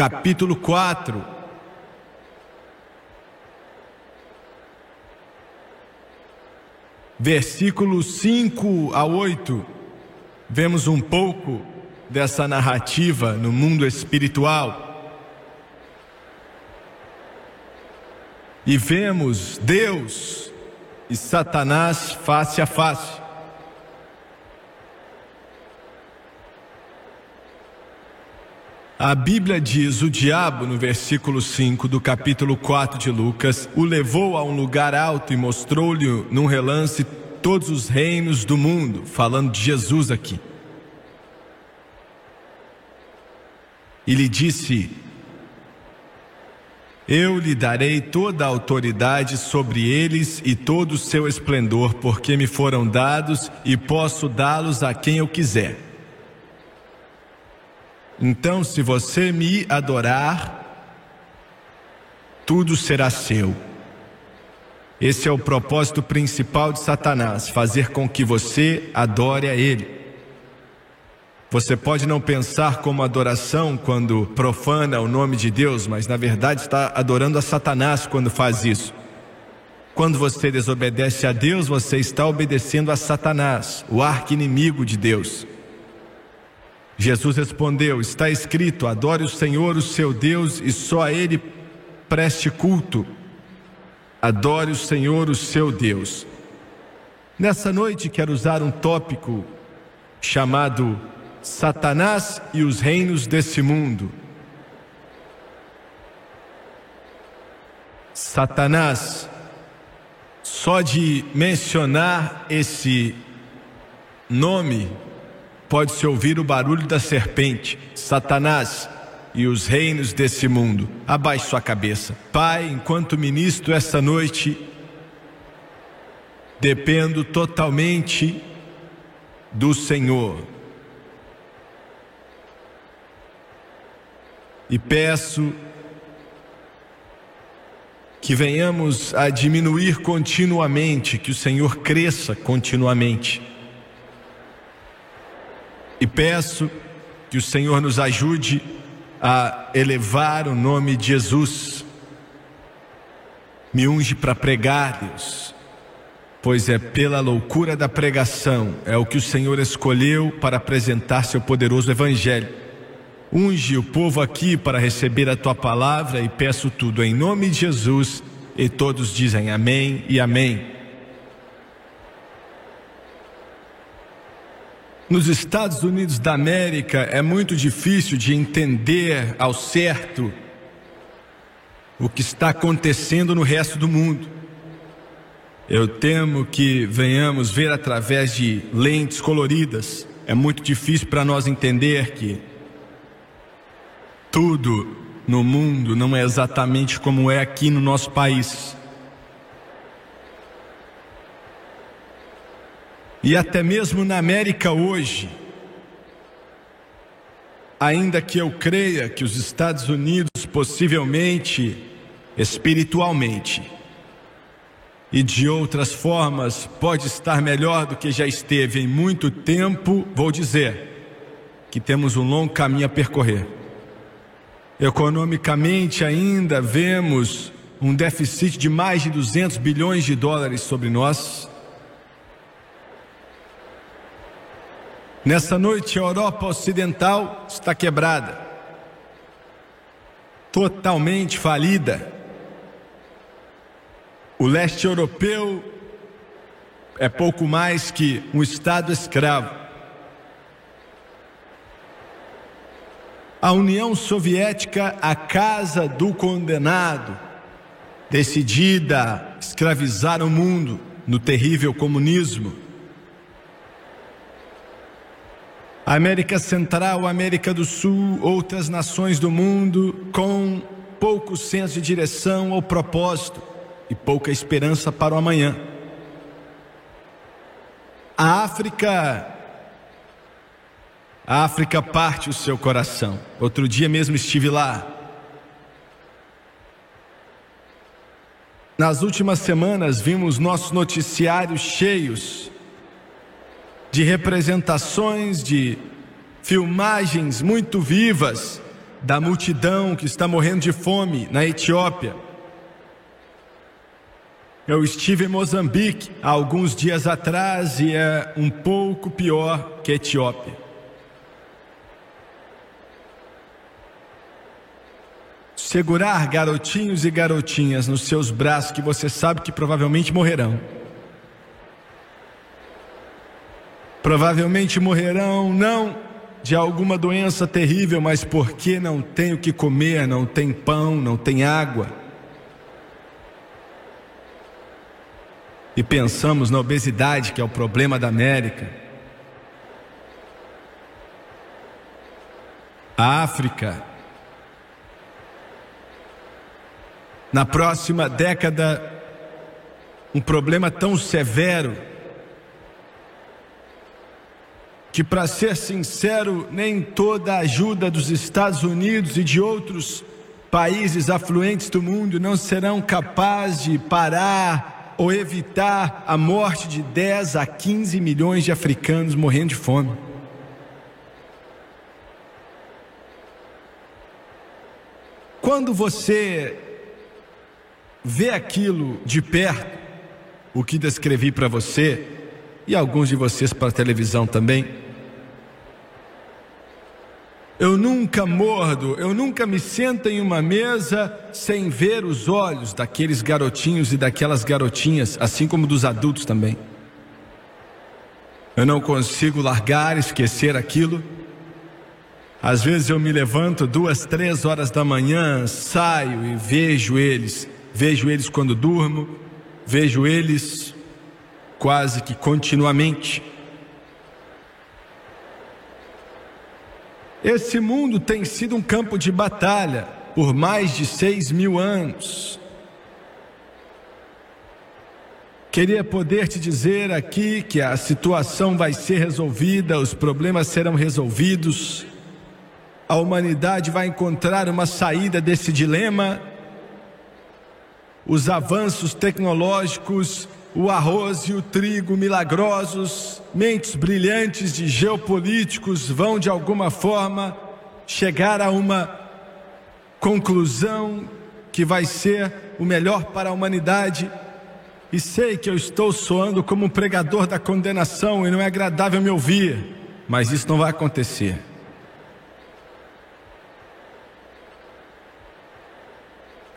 capítulo 4. Versículos 5 a 8, vemos um pouco dessa narrativa no mundo espiritual. E vemos Deus e Satanás face a face. A Bíblia diz: o diabo, no versículo 5 do capítulo 4 de Lucas, o levou a um lugar alto e mostrou-lhe num relance todos os reinos do mundo, falando de Jesus aqui. E lhe disse: Eu lhe darei toda a autoridade sobre eles e todo o seu esplendor, porque me foram dados e posso dá-los a quem eu quiser. Então, se você me adorar, tudo será seu. Esse é o propósito principal de Satanás: fazer com que você adore a Ele. Você pode não pensar como adoração quando profana o nome de Deus, mas na verdade está adorando a Satanás quando faz isso. Quando você desobedece a Deus, você está obedecendo a Satanás, o arqui-inimigo de Deus. Jesus respondeu: Está escrito: adore o Senhor, o seu Deus, e só a Ele preste culto. Adore o Senhor, o seu Deus. Nessa noite quero usar um tópico chamado Satanás e os reinos desse mundo. Satanás, só de mencionar esse nome, pode-se ouvir o barulho da serpente, Satanás e os reinos desse mundo. Abaixe sua cabeça. Pai, enquanto ministro esta noite, dependo totalmente do Senhor. E peço que venhamos a diminuir continuamente, que o Senhor cresça continuamente e peço que o Senhor nos ajude a elevar o nome de Jesus. Me unge para pregar, Deus, pois é pela loucura da pregação, é o que o Senhor escolheu para apresentar seu poderoso Evangelho. Unge o povo aqui para receber a tua palavra e peço tudo em nome de Jesus. E todos dizem amém e amém. Nos Estados Unidos da América é muito difícil de entender ao certo o que está acontecendo no resto do mundo. Eu temo que venhamos ver através de lentes coloridas. É muito difícil para nós entender que tudo no mundo não é exatamente como é aqui no nosso país. E até mesmo na América hoje, ainda que eu creia que os Estados Unidos possivelmente, espiritualmente e de outras formas, pode estar melhor do que já esteve em muito tempo, vou dizer que temos um longo caminho a percorrer. Economicamente ainda vemos um déficit de mais de 200 bilhões de dólares sobre nós. Nessa noite, a Europa Ocidental está quebrada, totalmente falida. O leste europeu é pouco mais que um Estado escravo. A União Soviética, a casa do condenado, decidida a escravizar o mundo no terrível comunismo. América Central, América do Sul, outras nações do mundo com pouco senso de direção ou propósito e pouca esperança para o amanhã. A África a África parte o seu coração. Outro dia mesmo estive lá. Nas últimas semanas vimos nossos noticiários cheios de representações, de filmagens muito vivas da multidão que está morrendo de fome na Etiópia. Eu estive em Moçambique há alguns dias atrás e é um pouco pior que a Etiópia. Segurar garotinhos e garotinhas nos seus braços que você sabe que provavelmente morrerão. Provavelmente morrerão não de alguma doença terrível, mas porque não tem o que comer, não tem pão, não tem água. e pensamos na obesidade, que é o problema da América. A África. Na próxima década, um problema tão severo que, para ser sincero, nem toda a ajuda dos Estados Unidos e de outros países afluentes do mundo não serão capazes de parar ou evitar a morte de 10 a 15 milhões de africanos morrendo de fome. Quando você vê aquilo de perto, o que descrevi para você e alguns de vocês para a televisão também, eu nunca mordo, eu nunca me sento em uma mesa sem ver os olhos daqueles garotinhos e daquelas garotinhas, assim como dos adultos também. Eu não consigo largar, esquecer aquilo. Às vezes eu me levanto duas, três horas da manhã, saio e vejo eles. Vejo eles quando durmo, vejo eles quase que continuamente. Esse mundo tem sido um campo de batalha por mais de seis mil anos. Queria poder te dizer aqui que a situação vai ser resolvida, os problemas serão resolvidos, a humanidade vai encontrar uma saída desse dilema. Os avanços tecnológicos o arroz e o trigo milagrosos, mentes brilhantes de geopolíticos vão de alguma forma chegar a uma conclusão que vai ser o melhor para a humanidade. E sei que eu estou soando como um pregador da condenação e não é agradável me ouvir, mas isso não vai acontecer.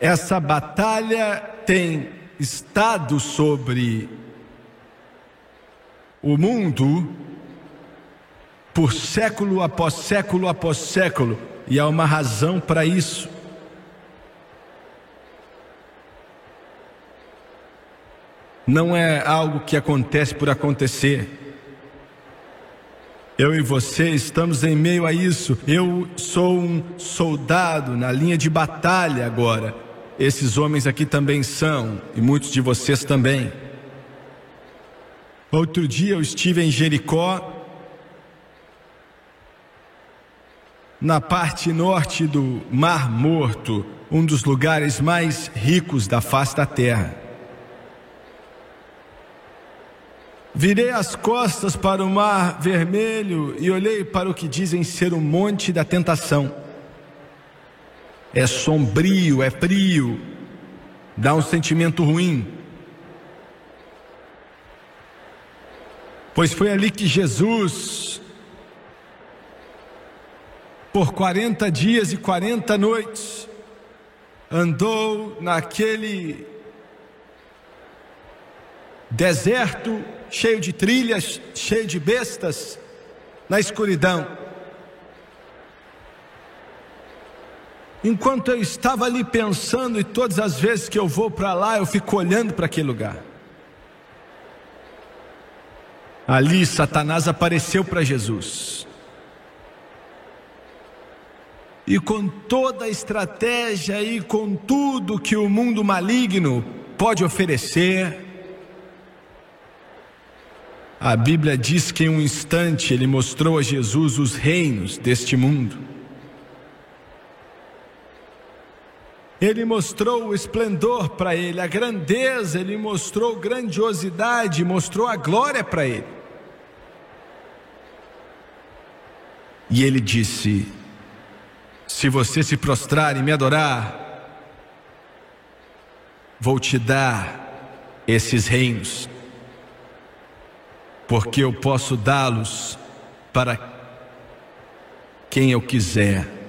Essa batalha tem estado sobre o mundo por século após século após século, e há uma razão para isso. Não é algo que acontece por acontecer. Eu e você estamos em meio a isso. Eu sou um soldado na linha de batalha agora. Esses homens aqui também são, e muitos de vocês também. Outro dia eu estive em Jericó, na parte norte do Mar Morto, um dos lugares mais ricos da face da terra. Virei as costas para o Mar Vermelho e olhei para o que dizem ser o Monte da Tentação é sombrio, é frio, dá um sentimento ruim. Pois foi ali que Jesus, por 40 dias e 40 noites, andou naquele deserto cheio de trilhas, cheio de bestas, na escuridão. Enquanto eu estava ali pensando, e todas as vezes que eu vou para lá, eu fico olhando para aquele lugar. Ali Satanás apareceu para Jesus. E com toda a estratégia e com tudo que o mundo maligno pode oferecer, a Bíblia diz que em um instante ele mostrou a Jesus os reinos deste mundo. Ele mostrou o esplendor para ele, a grandeza, ele mostrou grandiosidade, mostrou a glória para ele. E ele disse: Se você se prostrar e me adorar, vou te dar esses reinos, porque eu posso dá-los para quem eu quiser.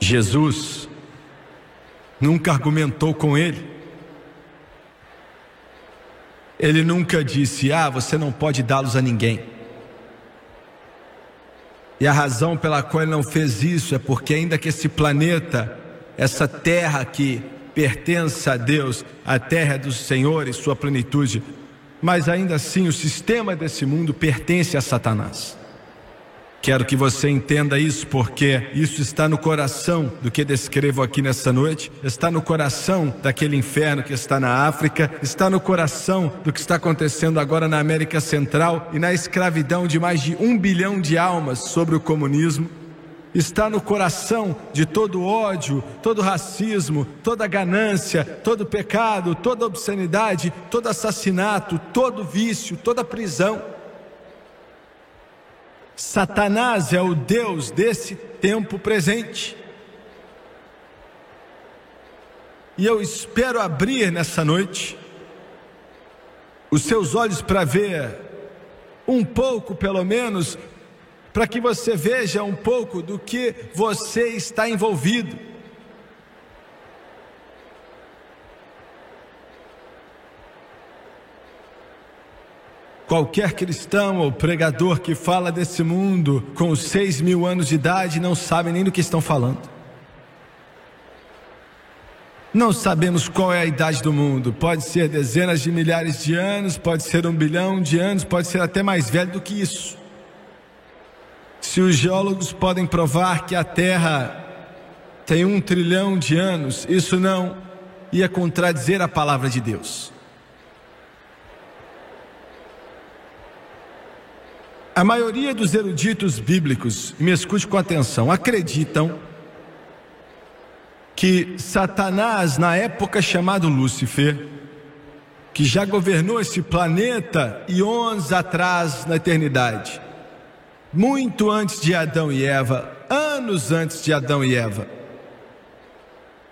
Jesus nunca argumentou com ele. Ele nunca disse: Ah, você não pode dá-los a ninguém. E a razão pela qual ele não fez isso é porque, ainda que esse planeta, essa terra que pertence a Deus, a terra do Senhor e sua plenitude, mas ainda assim o sistema desse mundo pertence a Satanás. Quero que você entenda isso, porque isso está no coração do que descrevo aqui nessa noite, está no coração daquele inferno que está na África, está no coração do que está acontecendo agora na América Central e na escravidão de mais de um bilhão de almas sobre o comunismo. Está no coração de todo ódio, todo racismo, toda ganância, todo pecado, toda obscenidade, todo assassinato, todo vício, toda prisão. Satanás é o Deus desse tempo presente. E eu espero abrir nessa noite os seus olhos para ver um pouco, pelo menos, para que você veja um pouco do que você está envolvido. Qualquer cristão ou pregador que fala desse mundo com seis mil anos de idade não sabe nem do que estão falando. Não sabemos qual é a idade do mundo. Pode ser dezenas de milhares de anos, pode ser um bilhão de anos, pode ser até mais velho do que isso. Se os geólogos podem provar que a Terra tem um trilhão de anos, isso não ia contradizer a palavra de Deus. A maioria dos eruditos bíblicos, me escute com atenção, acreditam que Satanás, na época chamado Lúcifer, que já governou esse planeta eons atrás na eternidade, muito antes de Adão e Eva, anos antes de Adão e Eva.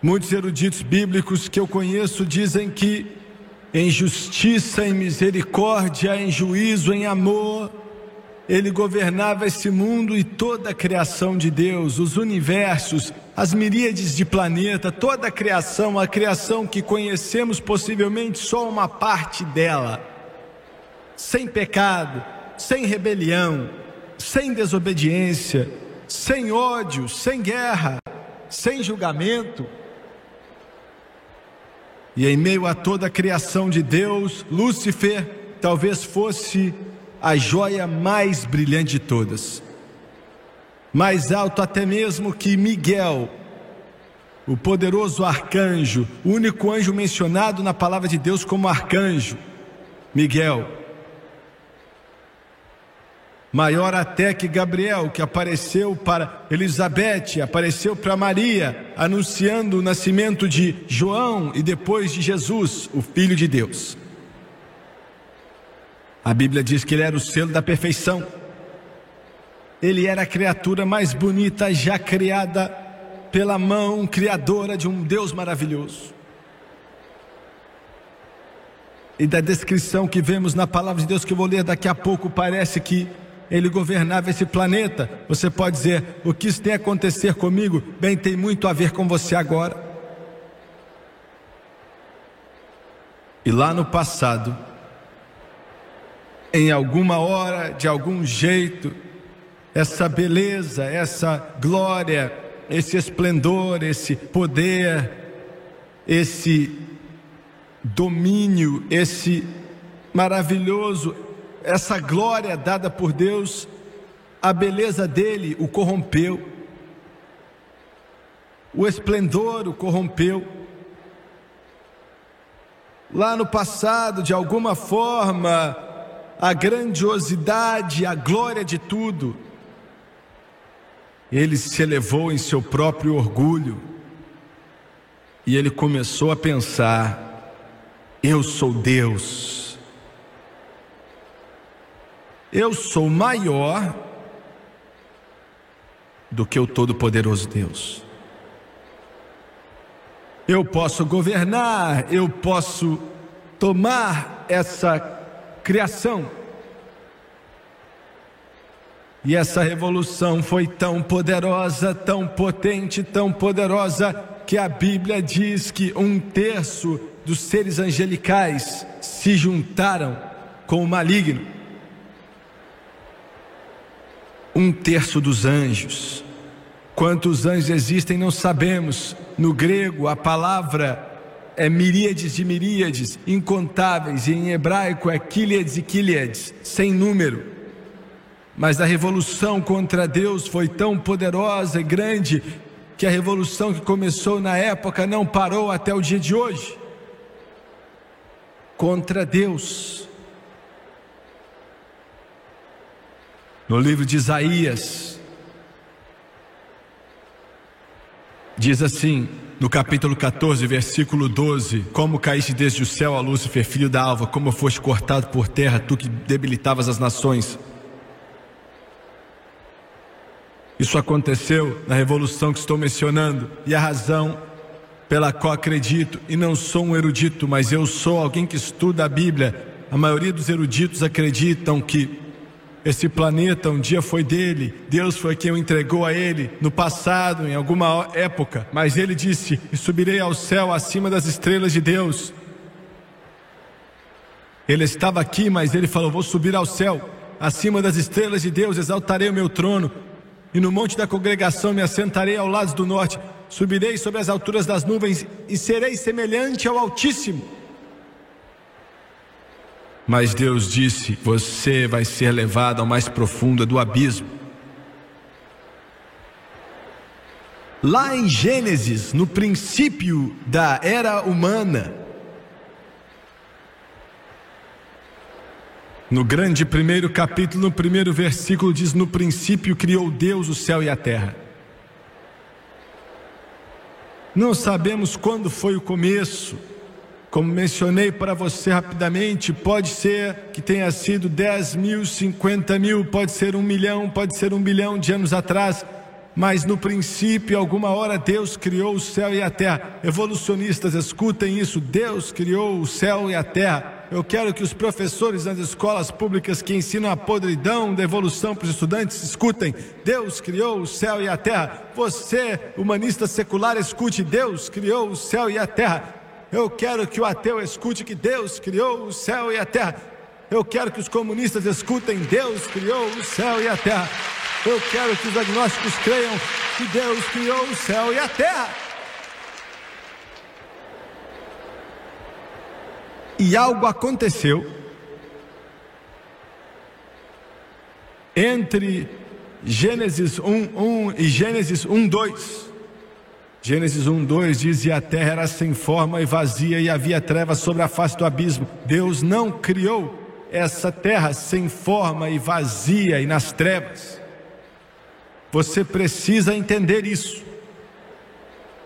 Muitos eruditos bíblicos que eu conheço dizem que em justiça, em misericórdia, em juízo, em amor, ele governava esse mundo e toda a criação de Deus, os universos, as miríades de planeta, toda a criação, a criação que conhecemos possivelmente só uma parte dela. Sem pecado, sem rebelião, sem desobediência, sem ódio, sem guerra, sem julgamento. E em meio a toda a criação de Deus, Lúcifer talvez fosse a joia mais brilhante de todas. Mais alto até mesmo que Miguel, o poderoso arcanjo, o único anjo mencionado na palavra de Deus como arcanjo, Miguel. Maior até que Gabriel, que apareceu para Elizabeth, apareceu para Maria, anunciando o nascimento de João e depois de Jesus, o Filho de Deus. A Bíblia diz que ele era o selo da perfeição. Ele era a criatura mais bonita já criada pela mão criadora de um Deus maravilhoso. E da descrição que vemos na palavra de Deus que eu vou ler daqui a pouco, parece que ele governava esse planeta. Você pode dizer: o que isso tem a acontecer comigo? Bem, tem muito a ver com você agora. E lá no passado, em alguma hora, de algum jeito, essa beleza, essa glória, esse esplendor, esse poder, esse domínio, esse maravilhoso, essa glória dada por Deus, a beleza dele o corrompeu, o esplendor o corrompeu. Lá no passado, de alguma forma, a grandiosidade, a glória de tudo. Ele se elevou em seu próprio orgulho e ele começou a pensar: eu sou Deus, eu sou maior do que o Todo-Poderoso Deus. Eu posso governar, eu posso tomar essa criação. E essa revolução foi tão poderosa, tão potente, tão poderosa, que a Bíblia diz que um terço dos seres angelicais se juntaram com o maligno. Um terço dos anjos. Quantos anjos existem não sabemos. No grego, a palavra é miríades de miríades, incontáveis, e em hebraico é quíliades e quíliades, sem número. Mas a revolução contra Deus foi tão poderosa e grande que a revolução que começou na época não parou até o dia de hoje. Contra Deus. No livro de Isaías, diz assim: no capítulo 14, versículo 12: Como caíste desde o céu a Lúcifer, filho da alva, como foste cortado por terra, tu que debilitavas as nações. Isso aconteceu na revolução que estou mencionando, e a razão pela qual acredito, e não sou um erudito, mas eu sou alguém que estuda a Bíblia. A maioria dos eruditos acreditam que esse planeta um dia foi dele, Deus foi quem o entregou a ele no passado, em alguma época, mas ele disse: subirei ao céu acima das estrelas de Deus. Ele estava aqui, mas ele falou: Vou subir ao céu, acima das estrelas de Deus, exaltarei o meu trono, e no monte da congregação me assentarei ao lado do norte, subirei sobre as alturas das nuvens e serei semelhante ao Altíssimo. Mas Deus disse: Você vai ser levado ao mais profundo do abismo. Lá em Gênesis, no princípio da era humana, no grande primeiro capítulo, no primeiro versículo, diz: No princípio criou Deus o céu e a terra. Não sabemos quando foi o começo, como mencionei para você rapidamente, pode ser que tenha sido 10 mil, 50 mil, pode ser um milhão, pode ser um bilhão de anos atrás, mas no princípio, alguma hora, Deus criou o céu e a terra. Evolucionistas, escutem isso: Deus criou o céu e a terra. Eu quero que os professores nas escolas públicas que ensinam a podridão da evolução para os estudantes escutem: Deus criou o céu e a terra. Você, humanista secular, escute: Deus criou o céu e a terra. Eu quero que o ateu escute que Deus criou o céu e a terra. Eu quero que os comunistas escutem: Deus criou o céu e a terra. Eu quero que os agnósticos creiam que Deus criou o céu e a terra. E algo aconteceu entre Gênesis 1, 1 e Gênesis 1, 2. Gênesis 1, 2 diz: E a terra era sem forma e vazia, e havia trevas sobre a face do abismo. Deus não criou essa terra sem forma e vazia e nas trevas. Você precisa entender isso.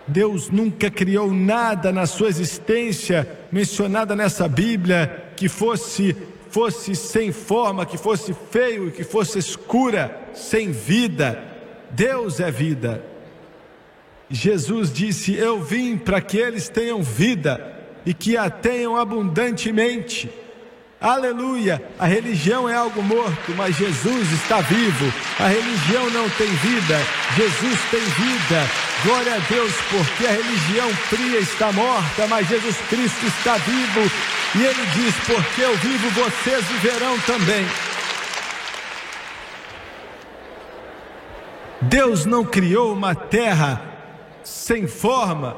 Deus nunca criou nada na sua existência mencionada nessa Bíblia que fosse fosse sem forma, que fosse feio, que fosse escura, sem vida. Deus é vida. Jesus disse: Eu vim para que eles tenham vida e que a tenham abundantemente. Aleluia! A religião é algo morto, mas Jesus está vivo. A religião não tem vida, Jesus tem vida. Glória a Deus, porque a religião fria está morta, mas Jesus Cristo está vivo. E Ele diz: Porque eu vivo, vocês viverão também. Deus não criou uma terra sem forma,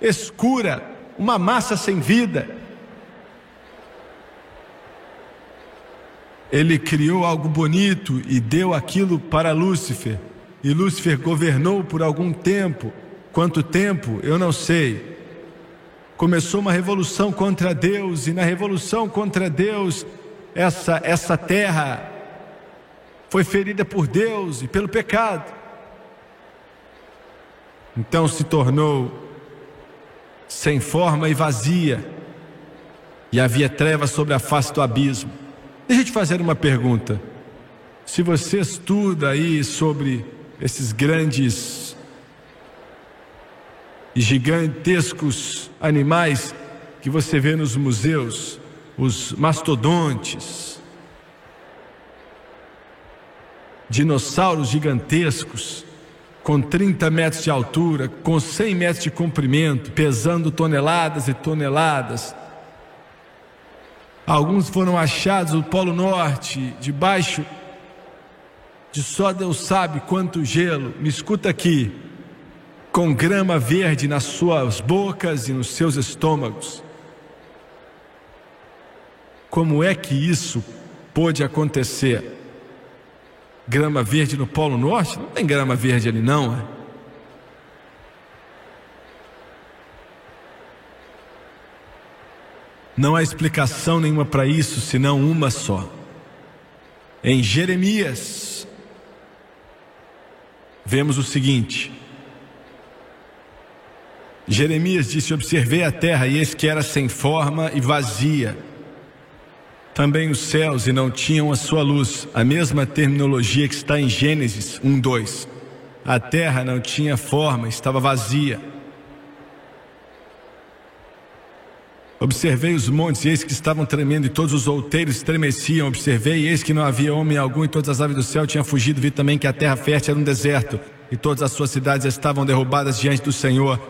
escura, uma massa sem vida. Ele criou algo bonito e deu aquilo para Lúcifer. E Lúcifer governou por algum tempo. Quanto tempo? Eu não sei. Começou uma revolução contra Deus, e na revolução contra Deus, essa, essa terra foi ferida por Deus e pelo pecado. Então se tornou sem forma e vazia, e havia trevas sobre a face do abismo. Deixa eu te fazer uma pergunta. Se você estuda aí sobre esses grandes e gigantescos animais que você vê nos museus, os mastodontes, dinossauros gigantescos, com 30 metros de altura, com 100 metros de comprimento, pesando toneladas e toneladas. Alguns foram achados no Polo Norte, debaixo de só Deus sabe quanto gelo. Me escuta aqui, com grama verde nas suas bocas e nos seus estômagos. Como é que isso pôde acontecer? Grama verde no Polo Norte? Não tem grama verde ali, não. É? Não há explicação nenhuma para isso, senão uma só. Em Jeremias, vemos o seguinte: Jeremias disse: Observei a terra, e eis que era sem forma e vazia também os céus e não tinham a sua luz, a mesma terminologia que está em Gênesis 1:2. A terra não tinha forma, estava vazia. Observei os montes, e eis que estavam tremendo, e todos os outeiros estremeciam. Observei, e eis que não havia homem algum, e todas as aves do céu tinham fugido. Vi também que a terra fértil era um deserto, e todas as suas cidades estavam derrubadas diante do Senhor,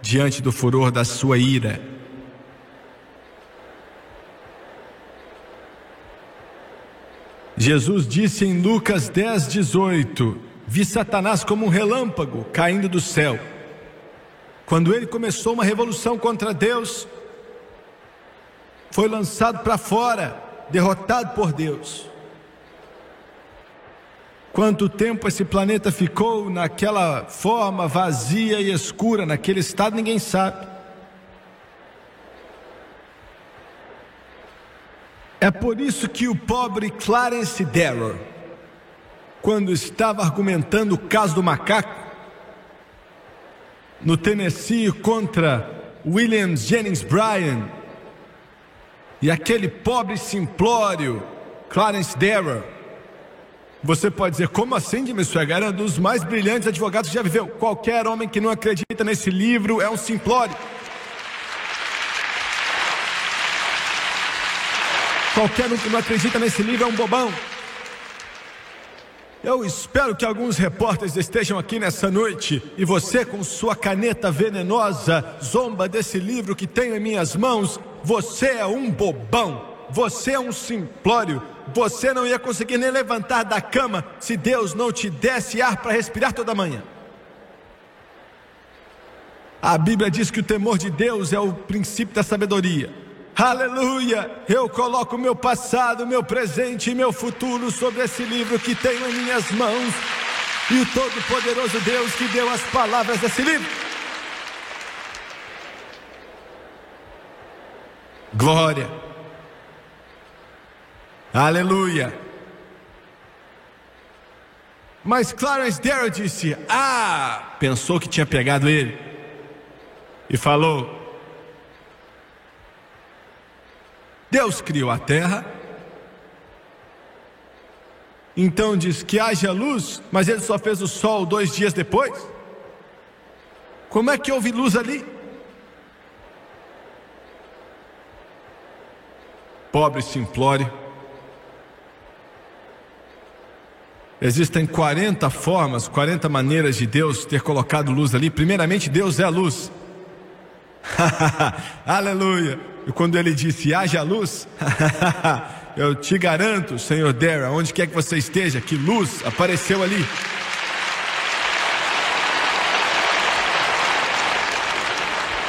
diante do furor da sua ira. Jesus disse em Lucas 10, 18: Vi Satanás como um relâmpago caindo do céu. Quando ele começou uma revolução contra Deus, foi lançado para fora, derrotado por Deus. Quanto tempo esse planeta ficou naquela forma vazia e escura, naquele estado, ninguém sabe. É por isso que o pobre Clarence Darrow, quando estava argumentando o caso do macaco, no Tennessee contra William Jennings Bryan, e aquele pobre simplório Clarence Darrow, você pode dizer, como assim, Jimmy Swagger? Era um dos mais brilhantes advogados que já viveu. Qualquer homem que não acredita nesse livro é um simplório. Qualquer um que não acredita nesse livro é um bobão. Eu espero que alguns repórteres estejam aqui nessa noite e você, com sua caneta venenosa, zomba desse livro que tenho em minhas mãos. Você é um bobão, você é um simplório. Você não ia conseguir nem levantar da cama se Deus não te desse ar para respirar toda manhã. A Bíblia diz que o temor de Deus é o princípio da sabedoria. Aleluia! Eu coloco meu passado, meu presente e meu futuro sobre esse livro que tenho em minhas mãos e o Todo-Poderoso Deus que deu as palavras desse livro. Glória! Aleluia! Mas Clarence Darrow disse: Ah! Pensou que tinha pegado ele e falou: Deus criou a terra. Então diz que haja luz, mas ele só fez o sol dois dias depois. Como é que houve luz ali? Pobre simplório. Existem 40 formas, 40 maneiras de Deus ter colocado luz ali. Primeiramente, Deus é a luz. Aleluia. E quando ele disse: haja luz, eu te garanto, Senhor Dera, onde quer que você esteja, que luz apareceu ali.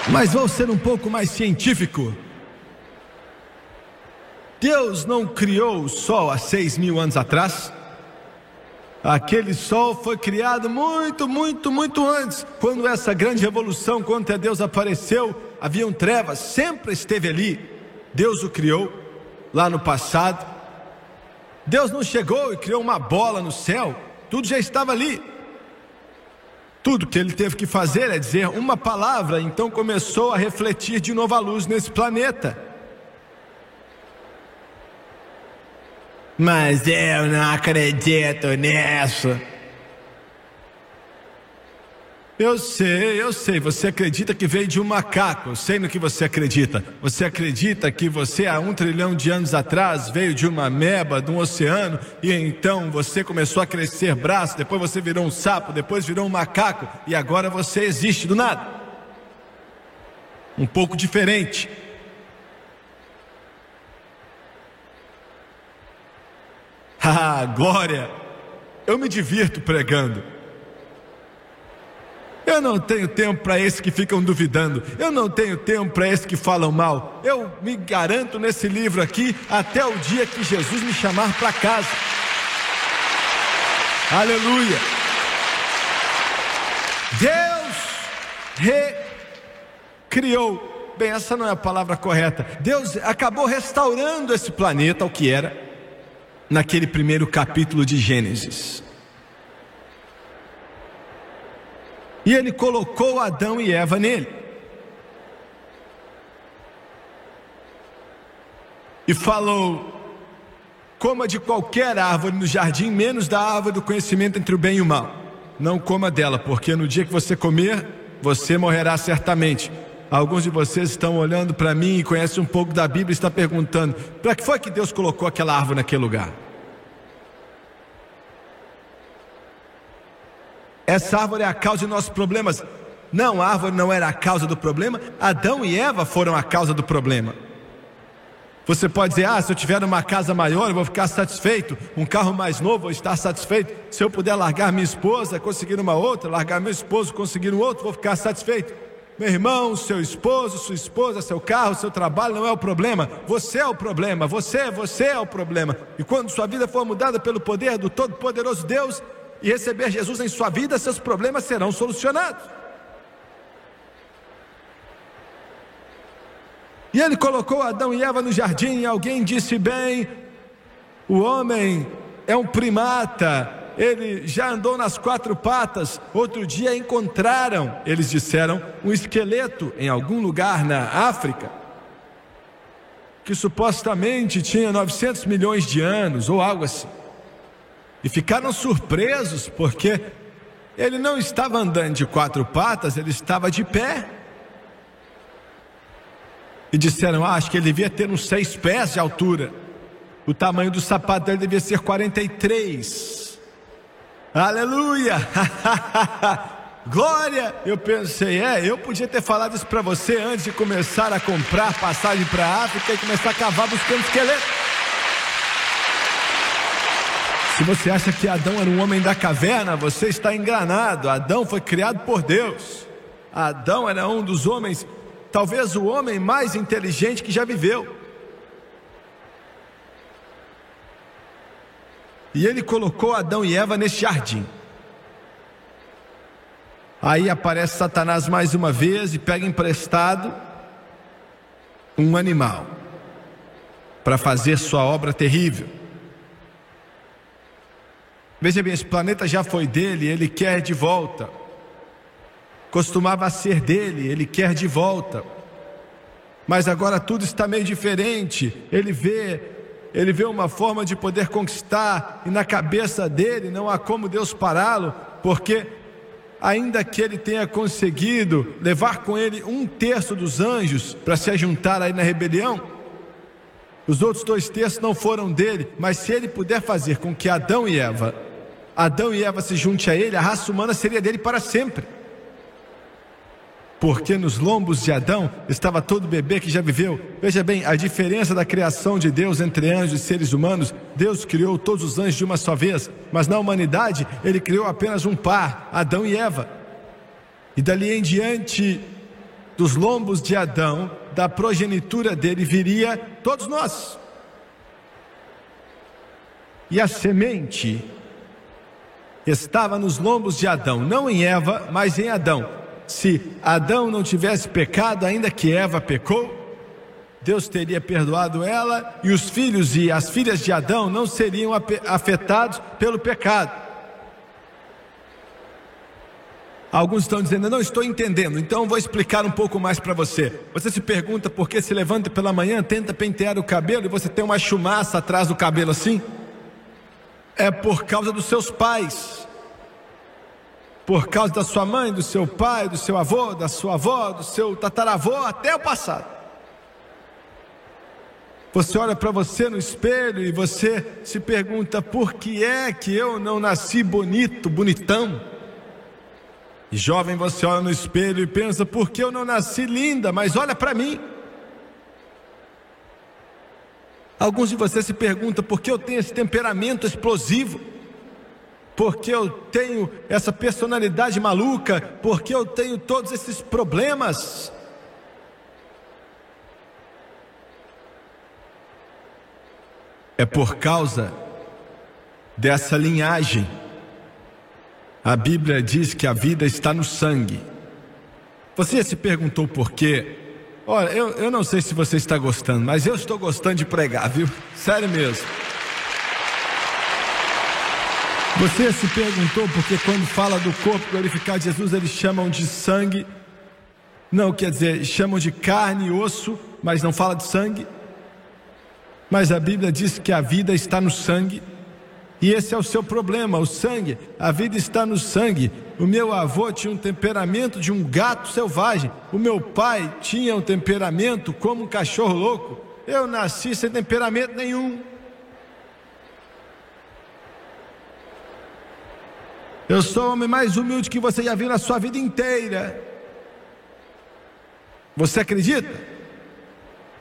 Mas vou ser um pouco mais científico. Deus não criou o sol há seis mil anos atrás. Aquele sol foi criado muito, muito, muito antes, quando essa grande revolução contra Deus apareceu haviam trevas, sempre esteve ali. Deus o criou lá no passado. Deus não chegou e criou uma bola no céu, tudo já estava ali. Tudo que ele teve que fazer é dizer uma palavra, então começou a refletir de novo a luz nesse planeta. Mas eu não acredito nisso. Eu sei, eu sei. Você acredita que veio de um macaco. Eu sei no que você acredita. Você acredita que você, há um trilhão de anos atrás, veio de uma meba, de um oceano, e então você começou a crescer braço, depois você virou um sapo, depois virou um macaco, e agora você existe do nada. Um pouco diferente. Ah, glória! Eu me divirto pregando. Eu não tenho tempo para esses que ficam duvidando. Eu não tenho tempo para esses que falam mal. Eu me garanto nesse livro aqui até o dia que Jesus me chamar para casa. Aleluia. Deus recriou. Bem, essa não é a palavra correta. Deus acabou restaurando esse planeta ao que era naquele primeiro capítulo de Gênesis. E ele colocou Adão e Eva nele. E falou: Coma de qualquer árvore no jardim, menos da árvore do conhecimento entre o bem e o mal. Não coma dela, porque no dia que você comer, você morrerá certamente. Alguns de vocês estão olhando para mim e conhecem um pouco da Bíblia e estão perguntando: para que foi que Deus colocou aquela árvore naquele lugar? Essa árvore é a causa de nossos problemas. Não, a árvore não era a causa do problema. Adão e Eva foram a causa do problema. Você pode dizer: Ah, se eu tiver uma casa maior, eu vou ficar satisfeito. Um carro mais novo, eu vou estar satisfeito. Se eu puder largar minha esposa, conseguir uma outra, largar meu esposo, conseguir um outro, vou ficar satisfeito. Meu irmão, seu esposo, sua esposa, seu carro, seu trabalho não é o problema. Você é o problema. Você, você é o problema. E quando sua vida for mudada pelo poder do Todo-Poderoso Deus, e receber Jesus em sua vida, seus problemas serão solucionados. E ele colocou Adão e Eva no jardim, e alguém disse bem: o homem é um primata, ele já andou nas quatro patas. Outro dia encontraram, eles disseram, um esqueleto em algum lugar na África, que supostamente tinha 900 milhões de anos, ou algo assim e ficaram surpresos porque ele não estava andando de quatro patas, ele estava de pé. E disseram: ah, Acho que ele devia ter uns seis pés de altura. O tamanho do sapato dele devia ser 43. Aleluia! Glória! Eu pensei, é, eu podia ter falado isso para você antes de começar a comprar passagem para a África e começar a cavar buscando esqueleto. Se você acha que Adão era um homem da caverna, você está enganado. Adão foi criado por Deus. Adão era um dos homens, talvez o homem mais inteligente que já viveu. E ele colocou Adão e Eva nesse jardim. Aí aparece Satanás mais uma vez e pega emprestado um animal para fazer sua obra terrível. Veja bem, esse planeta já foi dele, ele quer de volta. Costumava ser dele, ele quer de volta. Mas agora tudo está meio diferente. Ele vê, ele vê uma forma de poder conquistar e na cabeça dele não há como Deus pará-lo, porque ainda que ele tenha conseguido levar com ele um terço dos anjos para se juntar aí na rebelião, os outros dois terços não foram dele, mas se ele puder fazer com que Adão e Eva Adão e Eva se junte a ele, a raça humana seria dele para sempre. Porque nos lombos de Adão estava todo bebê que já viveu. Veja bem, a diferença da criação de Deus entre anjos e seres humanos, Deus criou todos os anjos de uma só vez, mas na humanidade ele criou apenas um par, Adão e Eva. E dali em diante, dos lombos de Adão, da progenitura dele viria todos nós. E a semente estava nos lombos de Adão, não em Eva, mas em Adão. Se Adão não tivesse pecado, ainda que Eva pecou, Deus teria perdoado ela e os filhos e as filhas de Adão não seriam afetados pelo pecado. Alguns estão dizendo, não estou entendendo, então vou explicar um pouco mais para você. Você se pergunta por que se levanta pela manhã, tenta pentear o cabelo e você tem uma chumaça atrás do cabelo assim? É por causa dos seus pais. por causa da sua mãe, do seu pai, do seu avô, da sua avó, do seu tataravô, até o passado. Você olha para você no espelho e você se pergunta: por que é que eu não nasci bonito, bonitão? E jovem, você olha no espelho e pensa: por que eu não nasci linda? Mas olha para mim. Alguns de vocês se perguntam por que eu tenho esse temperamento explosivo, porque eu tenho essa personalidade maluca, porque eu tenho todos esses problemas. É por causa dessa linhagem. A Bíblia diz que a vida está no sangue. Você se perguntou por quê? Olha, eu, eu não sei se você está gostando, mas eu estou gostando de pregar, viu? Sério mesmo. Você se perguntou porque quando fala do corpo glorificado de Jesus, eles chamam de sangue. Não, quer dizer, chamam de carne e osso, mas não fala de sangue. Mas a Bíblia diz que a vida está no sangue. E esse é o seu problema, o sangue. A vida está no sangue. O meu avô tinha um temperamento de um gato selvagem. O meu pai tinha um temperamento como um cachorro louco. Eu nasci sem temperamento nenhum. Eu sou o homem mais humilde que você já viu na sua vida inteira. Você acredita?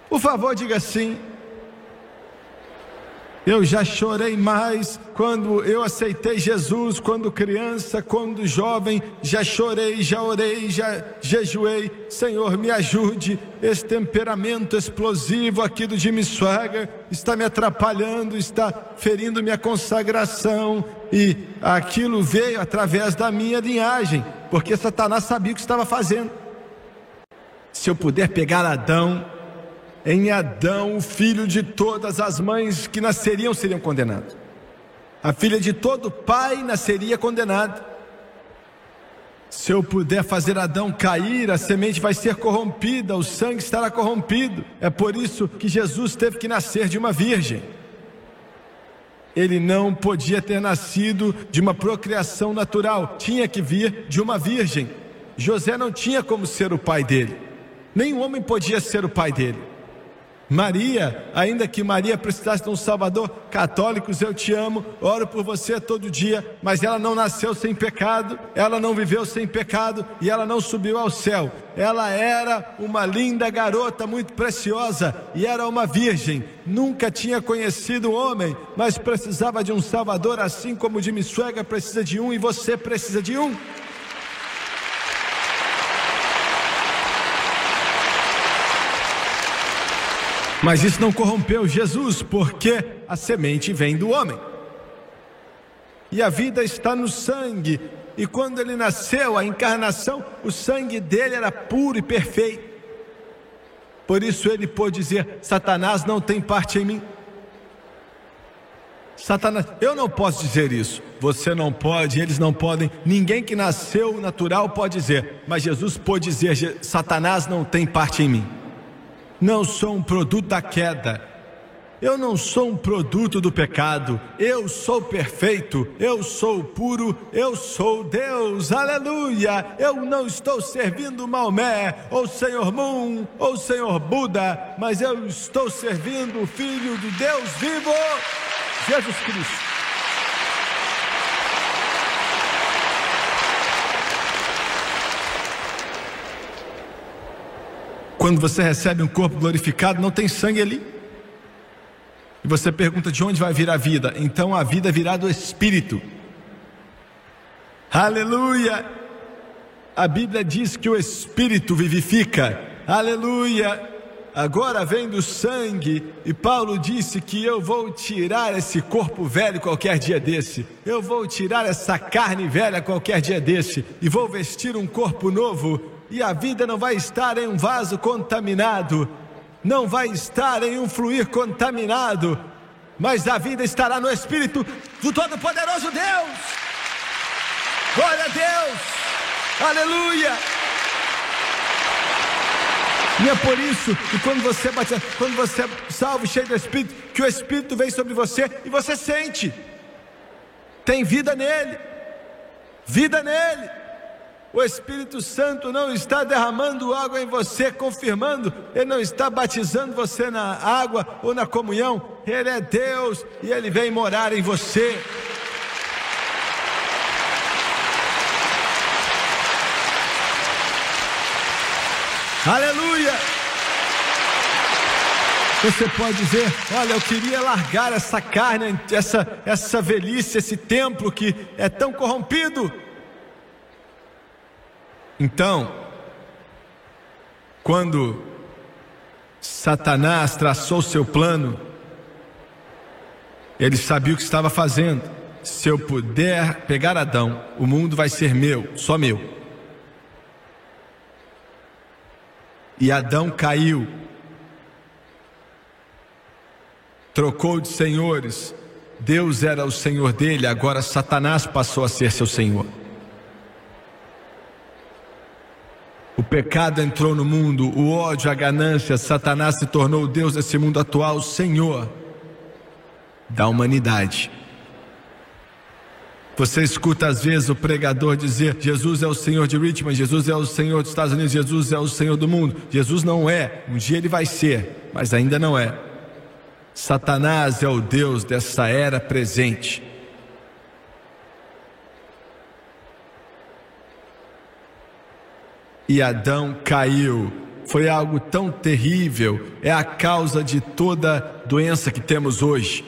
Por favor, diga sim. Eu já chorei mais quando eu aceitei Jesus, quando criança, quando jovem, já chorei, já orei, já jejuei. Senhor, me ajude. Esse temperamento explosivo aqui do Jimmy Swagger está me atrapalhando, está ferindo minha consagração. E aquilo veio através da minha linhagem, porque Satanás sabia o que estava fazendo. Se eu puder pegar Adão, em Adão, o filho de todas as mães que nasceriam seriam condenados. A filha de todo pai nasceria condenada. Se eu puder fazer Adão cair, a semente vai ser corrompida, o sangue estará corrompido. É por isso que Jesus teve que nascer de uma virgem. Ele não podia ter nascido de uma procriação natural, tinha que vir de uma virgem. José não tinha como ser o pai dele, nenhum homem podia ser o pai dele. Maria, ainda que Maria precisasse de um Salvador, católicos, eu te amo, oro por você todo dia, mas ela não nasceu sem pecado, ela não viveu sem pecado e ela não subiu ao céu. Ela era uma linda garota, muito preciosa e era uma virgem, nunca tinha conhecido um homem, mas precisava de um Salvador, assim como Jimmy Swagger precisa de um e você precisa de um. Mas isso não corrompeu Jesus, porque a semente vem do homem. E a vida está no sangue. E quando ele nasceu, a encarnação, o sangue dele era puro e perfeito. Por isso ele pôde dizer: Satanás não tem parte em mim. Satanás, eu não posso dizer isso. Você não pode, eles não podem. Ninguém que nasceu natural pode dizer. Mas Jesus pôde dizer: Satanás não tem parte em mim não sou um produto da queda. Eu não sou um produto do pecado. Eu sou perfeito. Eu sou puro. Eu sou Deus. Aleluia. Eu não estou servindo Maomé, ou Senhor Moon, ou Senhor Buda, mas eu estou servindo o Filho do Deus vivo, Jesus Cristo. Quando você recebe um corpo glorificado, não tem sangue ali. E você pergunta de onde vai vir a vida? Então a vida virá do Espírito. Aleluia! A Bíblia diz que o Espírito vivifica. Aleluia! Agora vem do sangue, e Paulo disse que eu vou tirar esse corpo velho qualquer dia desse, eu vou tirar essa carne velha qualquer dia desse, e vou vestir um corpo novo, e a vida não vai estar em um vaso contaminado, não vai estar em um fluir contaminado, mas a vida estará no Espírito do Todo-Poderoso Deus. Glória a Deus, aleluia. E é por isso que quando você bate, quando você é salvo, cheio do Espírito, que o Espírito vem sobre você e você sente, tem vida nele. vida nele. O Espírito Santo não está derramando água em você, confirmando, ele não está batizando você na água ou na comunhão, ele é Deus e ele vem morar em você. Aleluia! Você pode dizer: Olha, eu queria largar essa carne, essa, essa velhice, esse templo que é tão corrompido. Então, quando Satanás traçou seu plano, ele sabia o que estava fazendo. Se eu puder pegar Adão, o mundo vai ser meu, só meu. E Adão caiu, trocou de senhores. Deus era o senhor dele, agora Satanás passou a ser seu senhor. O pecado entrou no mundo, o ódio, a ganância, Satanás se tornou o Deus desse mundo atual, Senhor da humanidade. Você escuta às vezes o pregador dizer: Jesus é o Senhor de Richmond, Jesus é o Senhor dos Estados Unidos, Jesus é o Senhor do mundo. Jesus não é, um dia ele vai ser, mas ainda não é. Satanás é o Deus dessa era presente. E Adão caiu. Foi algo tão terrível, é a causa de toda doença que temos hoje.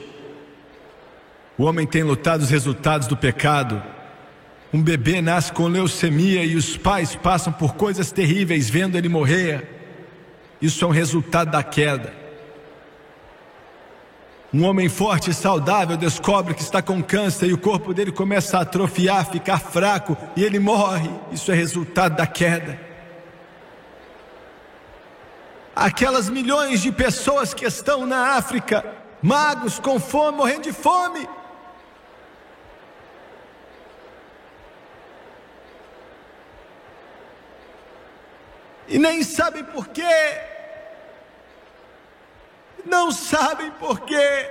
O homem tem lutado os resultados do pecado. Um bebê nasce com leucemia e os pais passam por coisas terríveis vendo ele morrer. Isso é um resultado da queda. Um homem forte e saudável descobre que está com câncer e o corpo dele começa a atrofiar, ficar fraco e ele morre. Isso é resultado da queda aquelas milhões de pessoas que estão na África, magos, com fome, morrendo de fome. E nem sabem por quê. Não sabem por quê.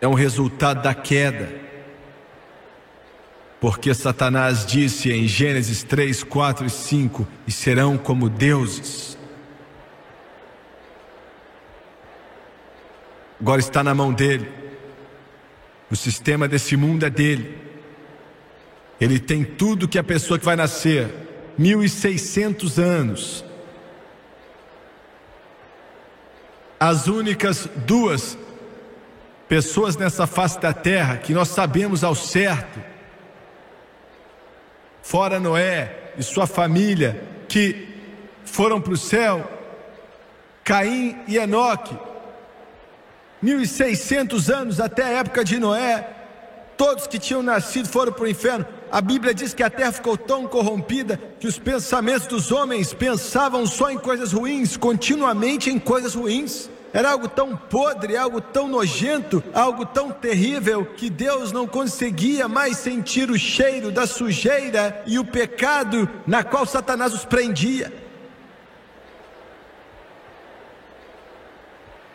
É um resultado da queda. Porque Satanás disse em Gênesis 3, 4 e 5: E serão como deuses. Agora está na mão dele. O sistema desse mundo é dele. Ele tem tudo que a pessoa que vai nascer, 1600 anos. As únicas duas pessoas nessa face da terra que nós sabemos ao certo fora Noé e sua família, que foram para o céu, Caim e Enoque, 1600 anos até a época de Noé, todos que tinham nascido foram para o inferno. A Bíblia diz que a terra ficou tão corrompida que os pensamentos dos homens pensavam só em coisas ruins, continuamente em coisas ruins. Era algo tão podre, algo tão nojento, algo tão terrível que Deus não conseguia mais sentir o cheiro da sujeira e o pecado na qual Satanás os prendia.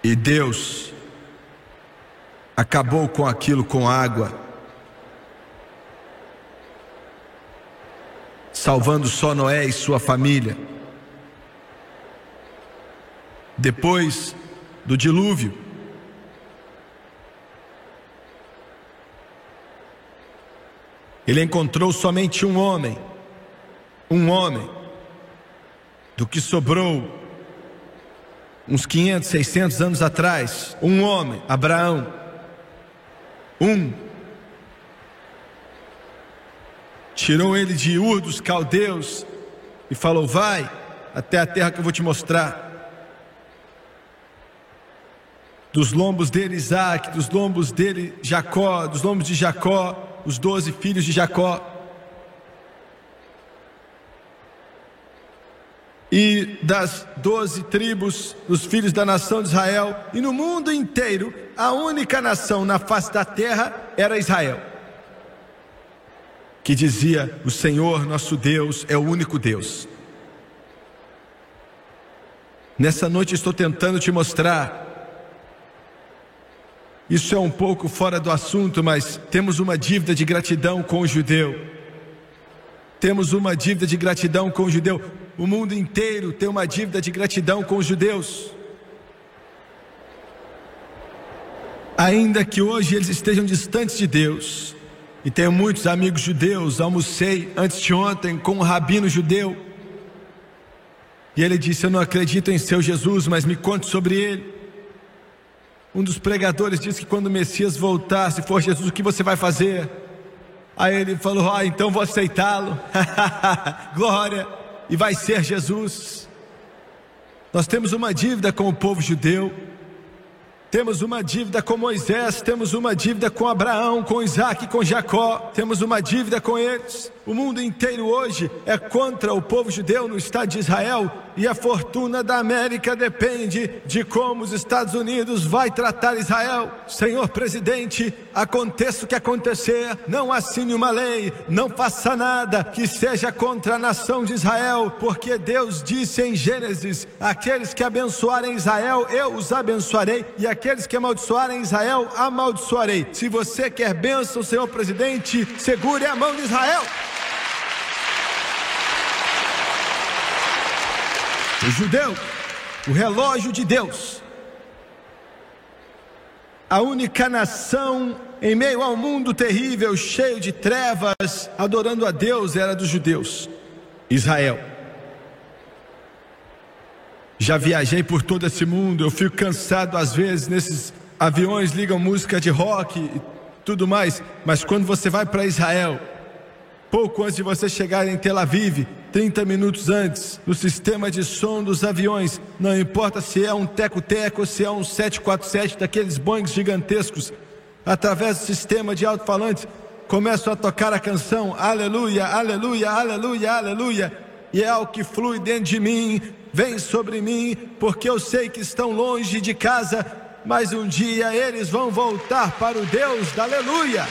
E Deus acabou com aquilo com água, salvando só Noé e sua família. Depois do dilúvio. Ele encontrou somente um homem, um homem, do que sobrou uns 500, 600 anos atrás, um homem, Abraão, um, tirou ele de Ur dos caldeus e falou: Vai até a terra que eu vou te mostrar. Dos lombos dele Isaac, dos lombos dele Jacó, dos lombos de Jacó, os doze filhos de Jacó. E das doze tribos dos filhos da nação de Israel, e no mundo inteiro, a única nação na face da terra era Israel, que dizia: O Senhor nosso Deus é o único Deus. Nessa noite estou tentando te mostrar Isso é um pouco fora do assunto, mas temos uma dívida de gratidão com o judeu. Temos uma dívida de gratidão com o judeu. O mundo inteiro tem uma dívida de gratidão com os judeus. Ainda que hoje eles estejam distantes de Deus, e tenho muitos amigos judeus, almocei antes de ontem com um rabino judeu, e ele disse: Eu não acredito em seu Jesus, mas me conte sobre ele. Um dos pregadores disse que quando o Messias voltar, se for Jesus, o que você vai fazer? Aí ele falou: Ah, então vou aceitá-lo. Glória! E vai ser Jesus. Nós temos uma dívida com o povo judeu. Temos uma dívida com Moisés, temos uma dívida com Abraão, com Isaac, com Jacó, temos uma dívida com eles. O mundo inteiro hoje é contra o povo judeu no Estado de Israel e a fortuna da América depende de como os Estados Unidos vai tratar Israel. Senhor presidente, aconteça o que acontecer, não assine uma lei, não faça nada que seja contra a nação de Israel, porque Deus disse em Gênesis: aqueles que abençoarem Israel, eu os abençoarei, e aqueles que amaldiçoarem Israel, amaldiçoarei. Se você quer bênção, senhor presidente, segure a mão de Israel. O judeu, o relógio de Deus, a única nação em meio ao mundo terrível, cheio de trevas, adorando a Deus, era dos judeus, Israel. Já viajei por todo esse mundo, eu fico cansado às vezes nesses aviões ligam música de rock e tudo mais, mas quando você vai para Israel, pouco antes de você chegar em Tel Aviv, 30 minutos antes, no sistema de som dos aviões, não importa se é um teco-teco ou se é um 747 daqueles Boeings gigantescos, através do sistema de alto-falantes, começam a tocar a canção Aleluia, Aleluia, Aleluia, Aleluia, e é algo que flui dentro de mim, vem sobre mim, porque eu sei que estão longe de casa, mas um dia eles vão voltar para o Deus da Aleluia.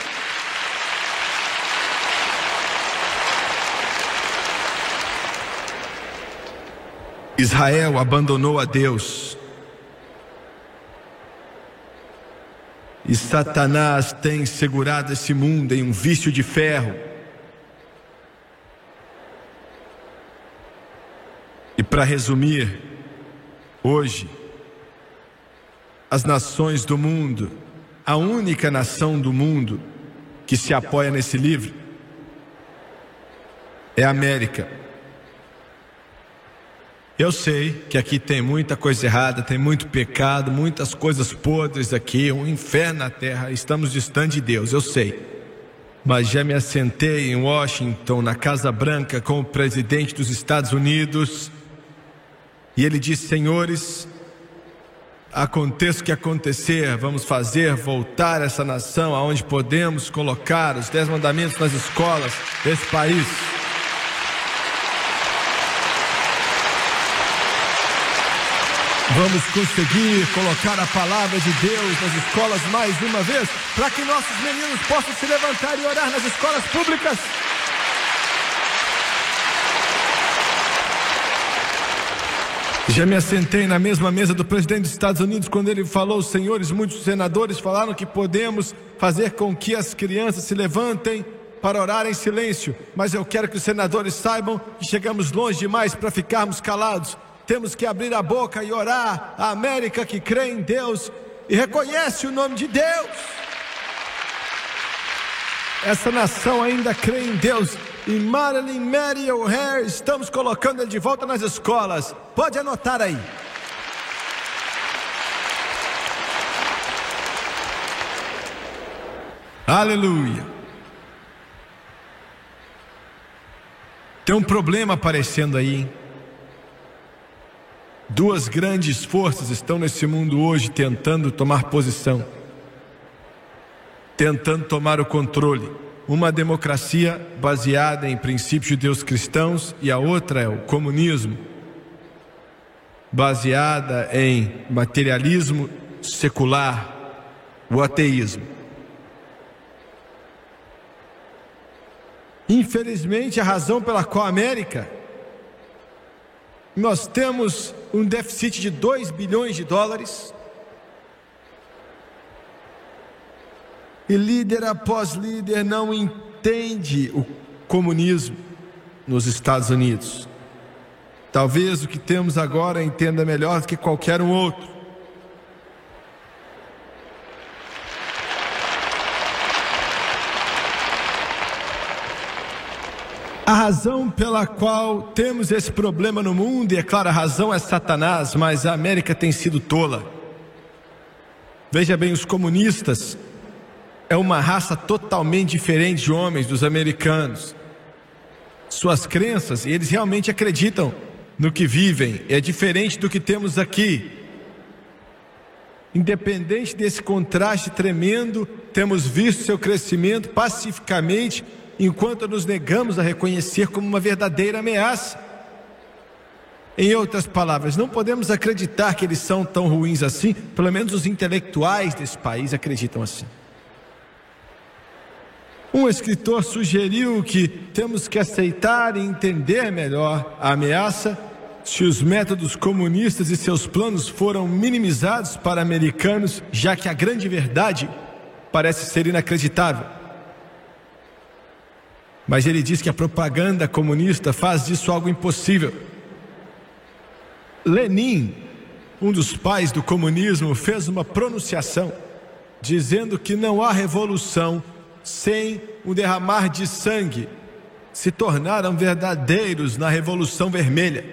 Israel abandonou a Deus. E Satanás tem segurado esse mundo em um vício de ferro. E para resumir, hoje, as nações do mundo, a única nação do mundo que se apoia nesse livro é a América. Eu sei que aqui tem muita coisa errada, tem muito pecado, muitas coisas podres aqui, um inferno na terra, estamos distantes de Deus, eu sei. Mas já me assentei em Washington, na Casa Branca, com o presidente dos Estados Unidos, e ele disse: Senhores, aconteça o que acontecer, vamos fazer voltar essa nação aonde podemos colocar os dez mandamentos nas escolas desse país. Vamos conseguir colocar a palavra de Deus nas escolas mais uma vez, para que nossos meninos possam se levantar e orar nas escolas públicas. Já me assentei na mesma mesa do presidente dos Estados Unidos quando ele falou, senhores, muitos senadores falaram que podemos fazer com que as crianças se levantem para orar em silêncio, mas eu quero que os senadores saibam que chegamos longe demais para ficarmos calados. Temos que abrir a boca e orar. A América que crê em Deus e reconhece o nome de Deus. Essa nação ainda crê em Deus. E Marilyn Mary O'Hare, estamos colocando ele de volta nas escolas. Pode anotar aí. Aleluia. Tem um problema aparecendo aí. Hein? Duas grandes forças estão nesse mundo hoje tentando tomar posição, tentando tomar o controle. Uma democracia baseada em princípios judeus cristãos e a outra é o comunismo, baseada em materialismo secular, o ateísmo. Infelizmente, a razão pela qual a América nós temos um déficit de 2 bilhões de dólares. E líder após líder não entende o comunismo nos Estados Unidos. Talvez o que temos agora entenda melhor do que qualquer um outro. A razão pela qual temos esse problema no mundo, e é claro, a razão é Satanás, mas a América tem sido tola. Veja bem, os comunistas é uma raça totalmente diferente de homens dos americanos. Suas crenças, e eles realmente acreditam no que vivem, é diferente do que temos aqui. Independente desse contraste tremendo, temos visto seu crescimento pacificamente enquanto nos negamos a reconhecer como uma verdadeira ameaça. Em outras palavras, não podemos acreditar que eles são tão ruins assim, pelo menos os intelectuais desse país acreditam assim. Um escritor sugeriu que temos que aceitar e entender melhor a ameaça se os métodos comunistas e seus planos foram minimizados para americanos, já que a grande verdade parece ser inacreditável. Mas ele diz que a propaganda comunista faz disso algo impossível. Lenin, um dos pais do comunismo, fez uma pronunciação dizendo que não há revolução sem o derramar de sangue. Se tornaram verdadeiros na Revolução Vermelha.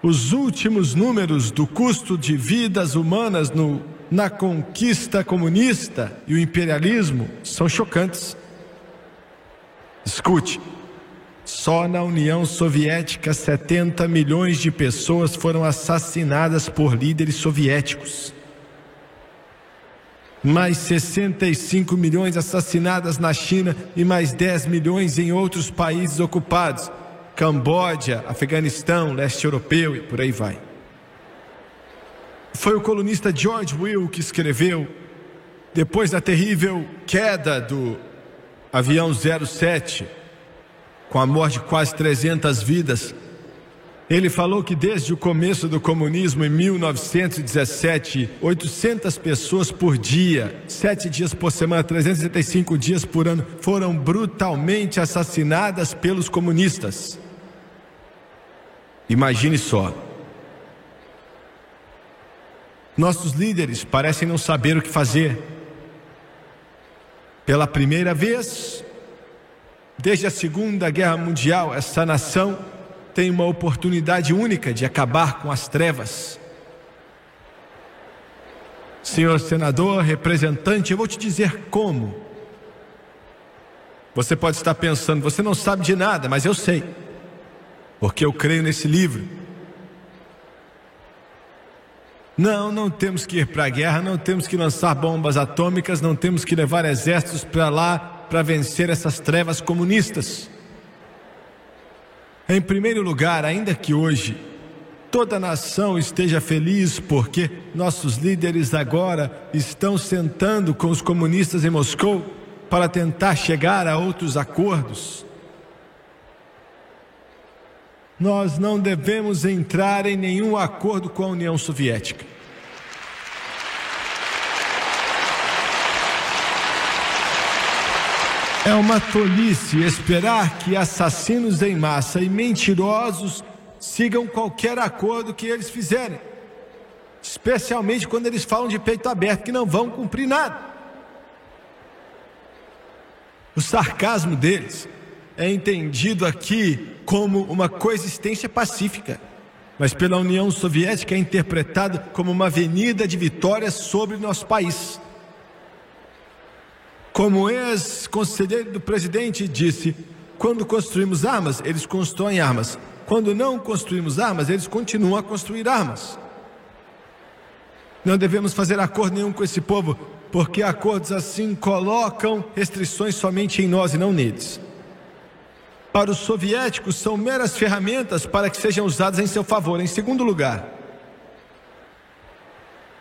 Os últimos números do custo de vidas humanas no, na conquista comunista e o imperialismo são chocantes. Escute, só na União Soviética 70 milhões de pessoas foram assassinadas por líderes soviéticos. Mais 65 milhões assassinadas na China e mais 10 milhões em outros países ocupados Camboja, Afeganistão, leste europeu e por aí vai. Foi o colunista George Will que escreveu, depois da terrível queda do avião 07, com a morte de quase 300 vidas, ele falou que desde o começo do comunismo em 1917, 800 pessoas por dia, sete dias por semana, 365 dias por ano, foram brutalmente assassinadas pelos comunistas. Imagine só. Nossos líderes parecem não saber o que fazer. Pela primeira vez, desde a Segunda Guerra Mundial, essa nação tem uma oportunidade única de acabar com as trevas. Senhor senador, representante, eu vou te dizer como. Você pode estar pensando, você não sabe de nada, mas eu sei, porque eu creio nesse livro. Não, não temos que ir para a guerra, não temos que lançar bombas atômicas, não temos que levar exércitos para lá para vencer essas trevas comunistas. Em primeiro lugar, ainda que hoje toda a nação esteja feliz porque nossos líderes agora estão sentando com os comunistas em Moscou para tentar chegar a outros acordos. Nós não devemos entrar em nenhum acordo com a União Soviética. É uma tolice esperar que assassinos em massa e mentirosos sigam qualquer acordo que eles fizerem, especialmente quando eles falam de peito aberto que não vão cumprir nada. O sarcasmo deles é entendido aqui como uma coexistência pacífica, mas pela União Soviética é interpretado como uma avenida de vitórias sobre nosso país. Como ex-conselheiro do presidente disse, quando construímos armas, eles constroem armas. Quando não construímos armas, eles continuam a construir armas. Não devemos fazer acordo nenhum com esse povo, porque acordos assim colocam restrições somente em nós e não neles para os soviéticos são meras ferramentas para que sejam usadas em seu favor. Em segundo lugar,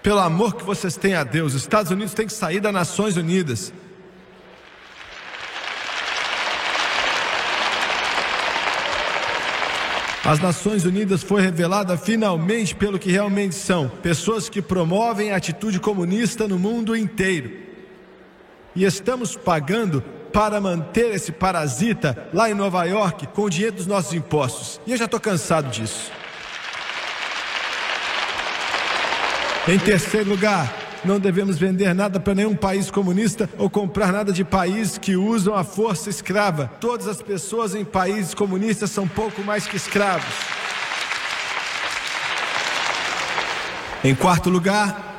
pelo amor que vocês têm a Deus, os Estados Unidos têm que sair das Nações Unidas. As Nações Unidas foi revelada finalmente pelo que realmente são: pessoas que promovem a atitude comunista no mundo inteiro. E estamos pagando para manter esse parasita lá em Nova York com o dinheiro dos nossos impostos. E eu já estou cansado disso. Em terceiro lugar, não devemos vender nada para nenhum país comunista ou comprar nada de países que usam a força escrava. Todas as pessoas em países comunistas são pouco mais que escravos. Em quarto lugar,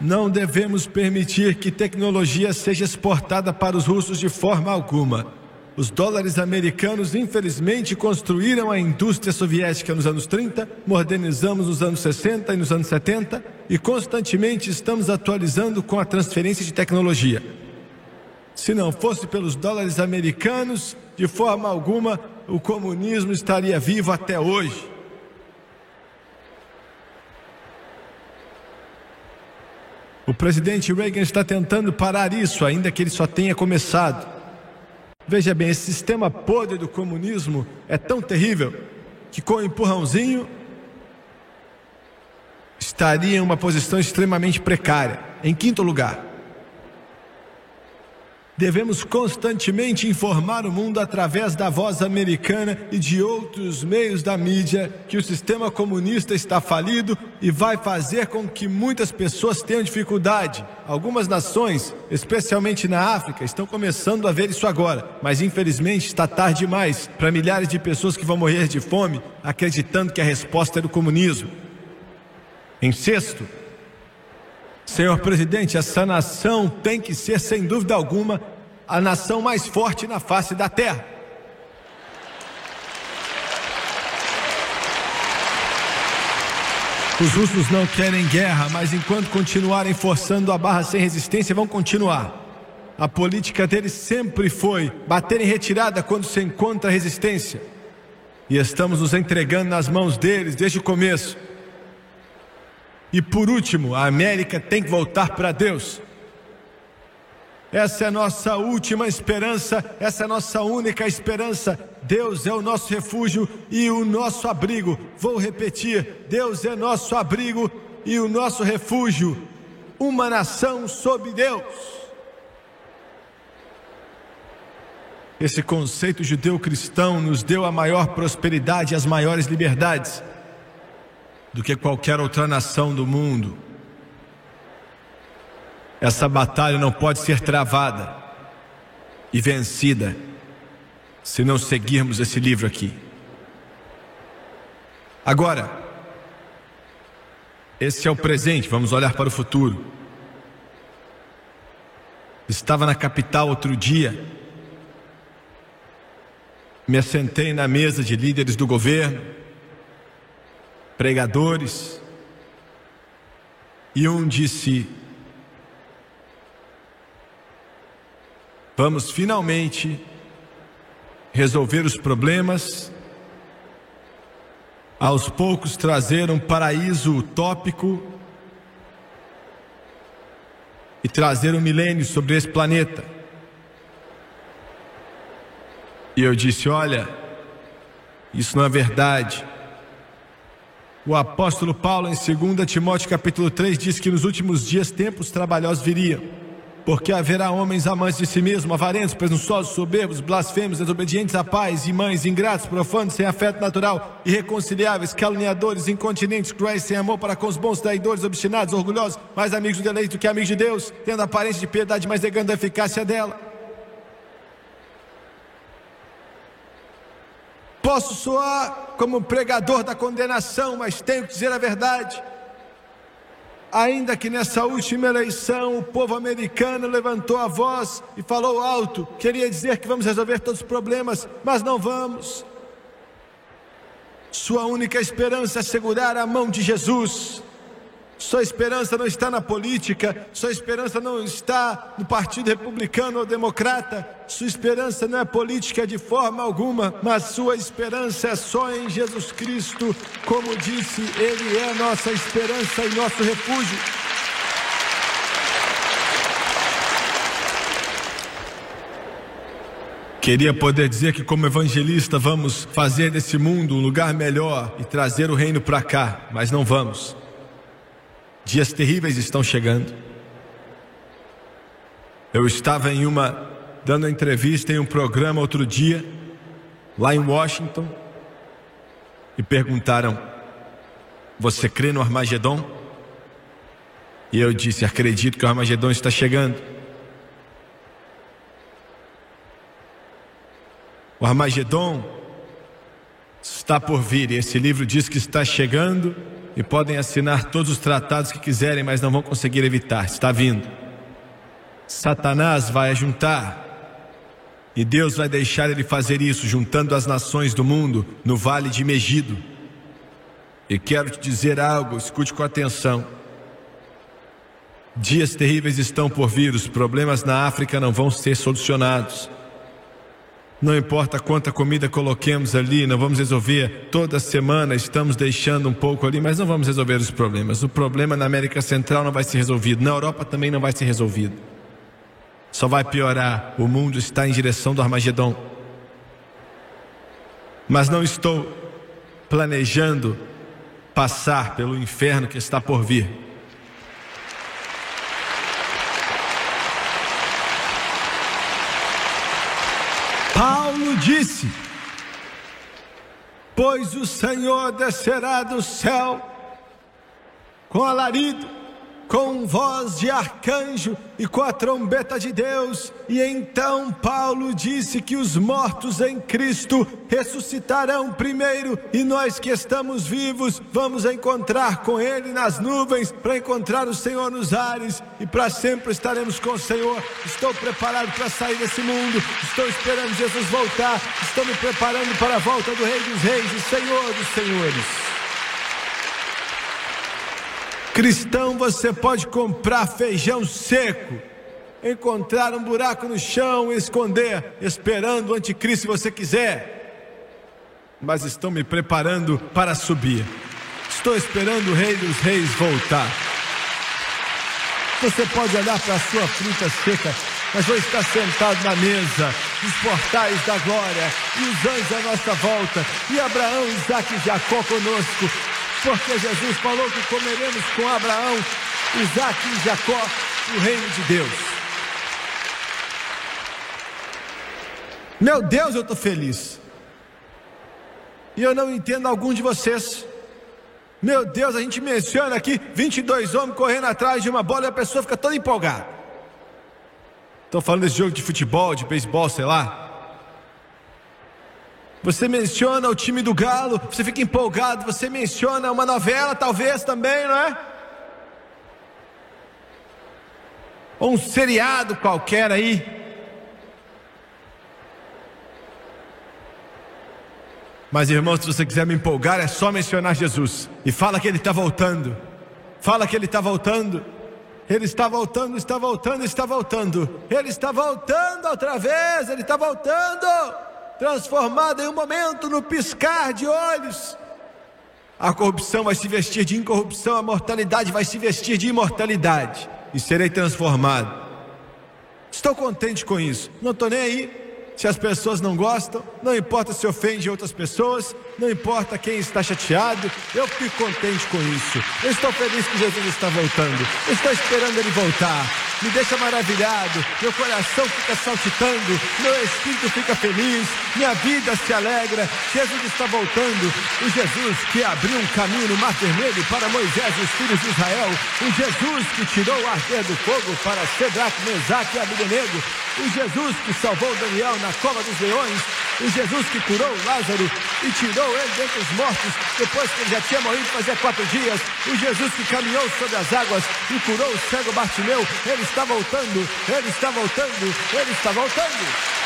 não devemos permitir que tecnologia seja exportada para os russos de forma alguma. Os dólares americanos, infelizmente, construíram a indústria soviética nos anos 30, modernizamos nos anos 60 e nos anos 70 e constantemente estamos atualizando com a transferência de tecnologia. Se não fosse pelos dólares americanos, de forma alguma o comunismo estaria vivo até hoje. O presidente Reagan está tentando parar isso, ainda que ele só tenha começado. Veja bem, esse sistema podre do comunismo é tão terrível que, com um empurrãozinho, estaria em uma posição extremamente precária. Em quinto lugar, Devemos constantemente informar o mundo através da voz americana e de outros meios da mídia que o sistema comunista está falido e vai fazer com que muitas pessoas tenham dificuldade. Algumas nações, especialmente na África, estão começando a ver isso agora, mas infelizmente está tarde demais para milhares de pessoas que vão morrer de fome acreditando que a resposta é do comunismo. Em sexto, Senhor presidente, essa nação tem que ser, sem dúvida alguma, a nação mais forte na face da terra. Os russos não querem guerra, mas enquanto continuarem forçando a barra sem resistência, vão continuar. A política deles sempre foi bater em retirada quando se encontra resistência. E estamos nos entregando nas mãos deles desde o começo. E por último, a América tem que voltar para Deus. Essa é a nossa última esperança, essa é a nossa única esperança. Deus é o nosso refúgio e o nosso abrigo. Vou repetir: Deus é nosso abrigo e o nosso refúgio. Uma nação sob Deus. Esse conceito judeu-cristão nos deu a maior prosperidade e as maiores liberdades do que qualquer outra nação do mundo. Essa batalha não pode ser travada e vencida se não seguirmos esse livro aqui. Agora, esse é o presente, vamos olhar para o futuro. Estava na capital outro dia, me assentei na mesa de líderes do governo, pregadores, e um disse: Vamos finalmente resolver os problemas, aos poucos trazer um paraíso utópico e trazer um milênio sobre esse planeta. E eu disse: Olha, isso não é verdade. O apóstolo Paulo, em 2 Timóteo capítulo 3, diz que nos últimos dias tempos trabalhosos viriam, porque haverá homens amantes de si mesmos, avarentos, presunçosos, soberbos, blasfemos, desobedientes a pais e mães, ingratos, profanos, sem afeto natural, irreconciliáveis, caluniadores, incontinentes, cruéis, sem amor para com os bons, traidores, obstinados, orgulhosos, mais amigos do deleite do que amigos de Deus, tendo aparência de piedade, mas negando a eficácia dela. Posso soar como pregador da condenação, mas tenho que dizer a verdade. Ainda que nessa última eleição o povo americano levantou a voz e falou alto, queria dizer que vamos resolver todos os problemas, mas não vamos. Sua única esperança é segurar a mão de Jesus. Sua esperança não está na política, sua esperança não está no Partido Republicano ou Democrata, sua esperança não é política de forma alguma, mas sua esperança é só em Jesus Cristo. Como disse, Ele é nossa esperança e nosso refúgio. Queria poder dizer que, como evangelista, vamos fazer desse mundo um lugar melhor e trazer o reino para cá, mas não vamos. Dias terríveis estão chegando. Eu estava em uma dando entrevista em um programa outro dia, lá em Washington, e perguntaram: Você crê no Armagedon? E eu disse: Acredito que o Armagedon está chegando. O Armagedon está por vir, e esse livro diz que está chegando, e podem assinar todos os tratados que quiserem, mas não vão conseguir evitar, está vindo. Satanás vai juntar, e Deus vai deixar ele fazer isso, juntando as nações do mundo no vale de Megido. E quero te dizer algo, escute com atenção. Dias terríveis estão por vir, os problemas na África não vão ser solucionados. Não importa quanta comida coloquemos ali, não vamos resolver. Toda semana estamos deixando um pouco ali, mas não vamos resolver os problemas. O problema na América Central não vai ser resolvido, na Europa também não vai ser resolvido. Só vai piorar. O mundo está em direção do Armagedon. Mas não estou planejando passar pelo inferno que está por vir. Paulo disse: Pois o Senhor descerá do céu com alarido, com voz de arcanjo e com a trombeta de Deus. E então Paulo disse que os mortos em Cristo ressuscitarão primeiro, e nós que estamos vivos vamos encontrar com Ele nas nuvens, para encontrar o Senhor nos ares, e para sempre estaremos com o Senhor. Estou preparado para sair desse mundo, estou esperando Jesus voltar, estou me preparando para a volta do Rei dos Reis e Senhor dos Senhores. Cristão, você pode comprar feijão seco, encontrar um buraco no chão e esconder, esperando o anticristo se você quiser. Mas estou me preparando para subir. Estou esperando o Rei dos Reis voltar. Você pode olhar para a sua fruta seca, mas vou estar sentado na mesa dos portais da glória e os anjos à nossa volta, e Abraão, Isaac e Jacó conosco, porque Jesus falou que comeremos com Abraão, Isaac e Jacó o reino de Deus. Meu Deus, eu estou feliz. E eu não entendo algum de vocês. Meu Deus, a gente menciona aqui 22 homens correndo atrás de uma bola e a pessoa fica toda empolgada. Estou falando desse jogo de futebol, de beisebol, sei lá. Você menciona o time do Galo, você fica empolgado, você menciona uma novela, talvez também, não é? Ou um seriado qualquer aí. Mas irmãos, se você quiser me empolgar, é só mencionar Jesus. E fala que Ele está voltando. Fala que Ele está voltando. Ele está voltando, está voltando, está voltando. Ele está voltando outra vez, Ele está voltando transformada em um momento, no piscar de olhos. A corrupção vai se vestir de incorrupção, a mortalidade vai se vestir de imortalidade, e serei transformado. Estou contente com isso, não estou nem aí se as pessoas não gostam, não importa se ofende outras pessoas, não importa quem está chateado, eu fico contente com isso. Eu estou feliz que Jesus está voltando, eu estou esperando ele voltar. Me deixa maravilhado, meu coração fica saltitando, meu espírito fica feliz, minha vida se alegra. Jesus está voltando, o Jesus que abriu um caminho no Mar Vermelho para Moisés e os filhos de Israel, o Jesus que tirou o arder do fogo para Sedraque, Mesaque e Abednego, o Jesus que salvou Daniel na cova dos leões, o Jesus que curou Lázaro e tirou ele dentre os mortos, depois que ele já tinha morrido fazia quatro dias, o Jesus que caminhou sobre as águas e curou o cego Bartimeu, ele está voltando, ele está voltando, ele está voltando.